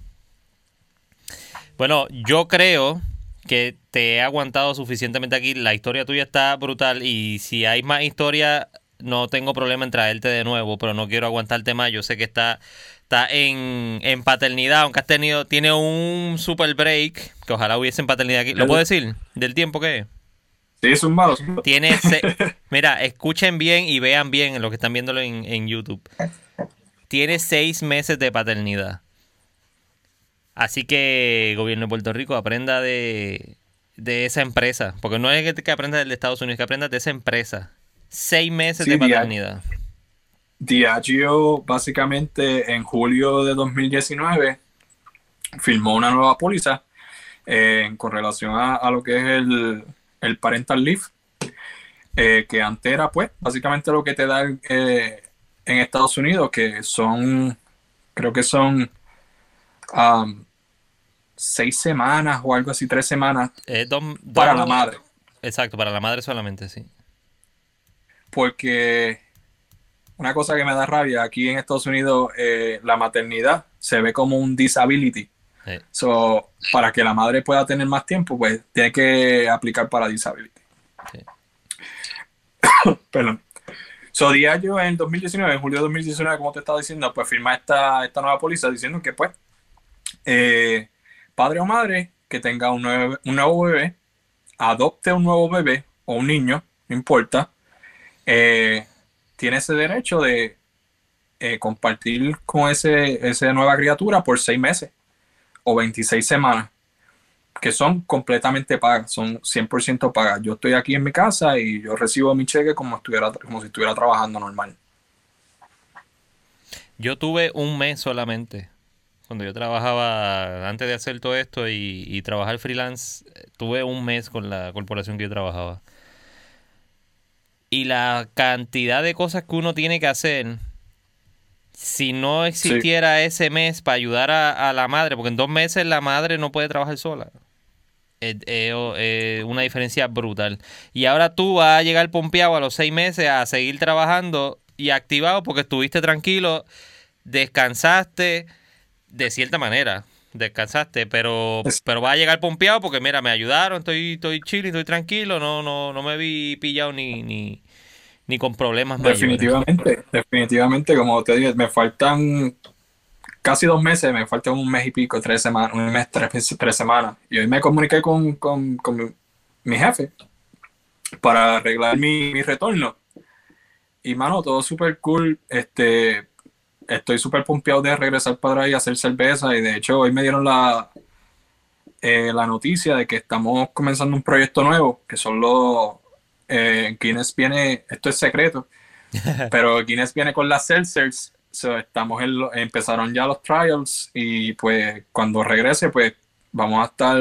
Bueno, yo creo que te he aguantado suficientemente aquí. La historia tuya está brutal y si hay más historia, no tengo problema en traerte de nuevo, pero no quiero aguantarte más. Yo sé que está, está en, en paternidad, aunque has tenido, tiene un super break, que ojalá hubiese en paternidad aquí. ¿Lo puedo decir? ¿Del tiempo que es? Sí, es un malo. Tiene Mira, escuchen bien y vean bien lo que están viéndolo en, YouTube. Tiene seis meses de paternidad. Así que, gobierno de Puerto Rico, aprenda de, esa empresa. Porque no es que, aprenda del de Estados Unidos, que aprenda de esa empresa. Seis meses de paternidad. Diageo, básicamente, en julio de 2019, firmó una nueva póliza eh, con relación a, lo que es el, el parental leave, eh, que antes era pues básicamente lo que te da eh, en Estados Unidos, que son, creo que son um, seis semanas o algo así, tres semanas para la madre. Exacto, para la madre solamente, sí. Porque una cosa que me da rabia, aquí en Estados Unidos eh, la maternidad se ve como un disability. So, para que la madre pueda tener más tiempo, pues tiene que aplicar para disability. Perdón. So, yo en 2019, en julio de 2019, como te estaba diciendo, pues firma esta, esta nueva póliza diciendo que, pues, eh, padre o madre que tenga un nuevo, un nuevo bebé, adopte un nuevo bebé o un niño, no importa, eh, tiene ese derecho de eh, compartir con ese, esa nueva criatura por seis meses o 26 semanas, que son completamente pagas, son 100% pagas. Yo estoy aquí en mi casa y yo recibo mi cheque como, estuviera, como si estuviera trabajando normal. Yo tuve un mes solamente. Cuando yo trabajaba, antes de hacer todo esto y, y trabajar freelance, tuve un mes con la corporación que yo trabajaba. Y la cantidad de cosas que uno tiene que hacer si no existiera ese mes para ayudar a, la madre, porque en dos meses la madre no puede trabajar sola. Es una diferencia brutal. Y ahora tú vas a llegar pompeado a los seis meses a seguir trabajando y activado porque estuviste tranquilo descansaste de cierta manera. Descansaste, pero, pero va a llegar pompeado porque mira, me ayudaron, estoy, estoy chill, estoy tranquilo, no, no, no me vi pillado ni, ni, ni con problemas Definitivamente, definitivamente, como te dije, me faltan casi dos meses, me faltan un mes y pico, tres semanas, un mes, tres, tres semanas. Y hoy me comuniqué con, con, con mi jefe para arreglar mi, mi retorno. Y mano, todo súper cool. Este, estoy súper pompeado de regresar para ahí a hacer cerveza. Y de hecho, hoy me dieron la, eh, la noticia de que estamos comenzando un proyecto nuevo, que son los. Eh, Guinness viene, esto es secreto, pero Guinness viene con las seltzers. estamos en empezaron ya los trials y pues cuando regrese, pues vamos a estar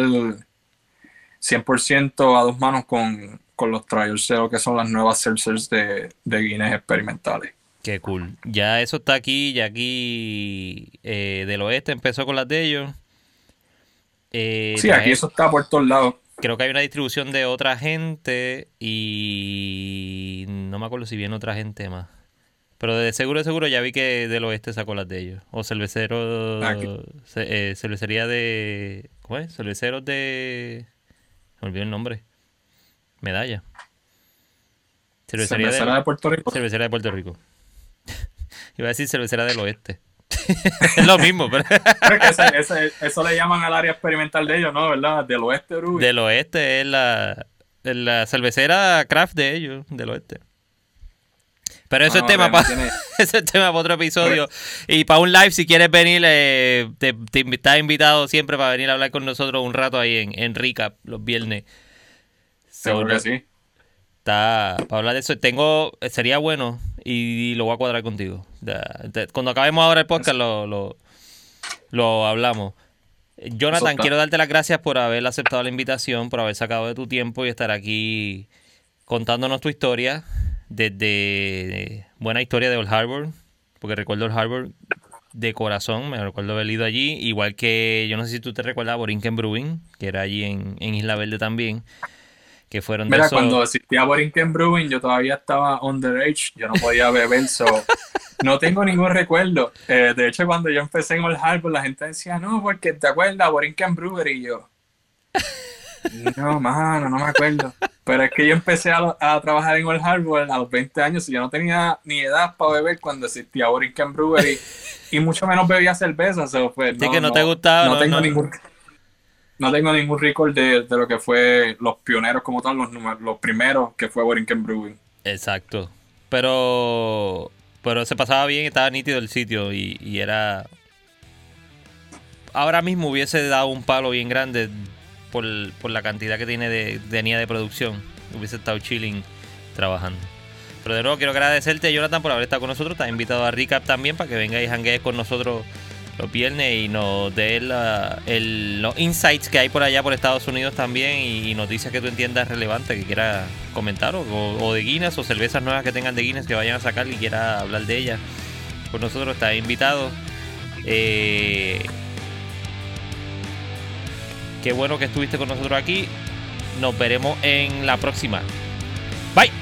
100% a dos manos con, con los trials de lo que son las nuevas seltzers de, de Guinness experimentales. Qué cool. Ya eso está aquí, ya aquí eh, del oeste empezó con las de ellos. Eh, sí, aquí eso está por todos lados. Creo que hay una distribución de otra gente y no me acuerdo si viene otra gente más. Pero de seguro, de seguro ya vi que del oeste sacó las de ellos. O cervecero, eh, cervecería de... ¿Cómo es? Cerveceros de... Me olvidé el nombre. Medalla. Cervecería de, Puerto Rico. Cervecería de Puerto Rico. Iba a decir cervecería del oeste. es lo mismo, pero. eso le llaman al área experimental de ellos, ¿no? ¿Verdad? Del oeste, Ruby. Del oeste es la, la cervecera craft de ellos, del oeste. Pero eso, es tema para, eso es tema para otro episodio. Y para un live, si quieres venir, eh, te, estás invitado siempre para venir a hablar con nosotros un rato ahí en, en Recap los viernes. Seguro que sí. Está, para hablar de eso, tengo, sería bueno y, lo voy a cuadrar contigo. cuando acabemos ahora el podcast lo, lo, hablamos. Jonathan, quiero darte las gracias por haber aceptado la invitación, por haber sacado de tu tiempo y estar aquí contándonos tu historia desde buena historia de Old Harbor, porque recuerdo Old Harbor de corazón, me recuerdo haber ido allí, igual que yo no sé si tú te recuerdas Borinquen Brewing, que era allí en, en Isla Verde también que fueron Mira, cuando existía Borinquen Brewing, yo todavía estaba underage, yo no podía beber, so no tengo ningún recuerdo. Eh, de hecho, cuando yo empecé en Old Harbor, la gente decía, no, porque te acuerdas, Borinquen Brewery, y yo. No, mano, no me acuerdo. Pero es que yo empecé a, trabajar en Old Harbor a los 20 años y yo no tenía ni edad para beber cuando existía Borinquen Brewery y mucho menos bebía cerveza. So, pues, sí, que no, te gustaba. No, tengo ningún no tengo ningún récord de, lo que fue los pioneros como tal, los, los primeros que fue Borinquen Brewing. Exacto. Pero pero se pasaba bien, estaba nítido el sitio y, era... Ahora mismo hubiese dado un palo bien grande por, la cantidad que tiene de, tenía de producción. Hubiese estado chilling trabajando. Pero de nuevo quiero agradecerte, Jonathan, por haber estado con nosotros. Te invitado a Recap también para que vengáis y hanguees con nosotros los viernes y nos dé los insights que hay por allá por Estados Unidos también y, noticias que tú entiendas relevantes que quieras comentar o, de Guinness o cervezas nuevas que tengan de Guinness que vayan a sacar y quiera hablar de ellas. Pues nosotros está invitado. Eh, qué bueno que estuviste con nosotros aquí. Nos veremos en la próxima. Bye.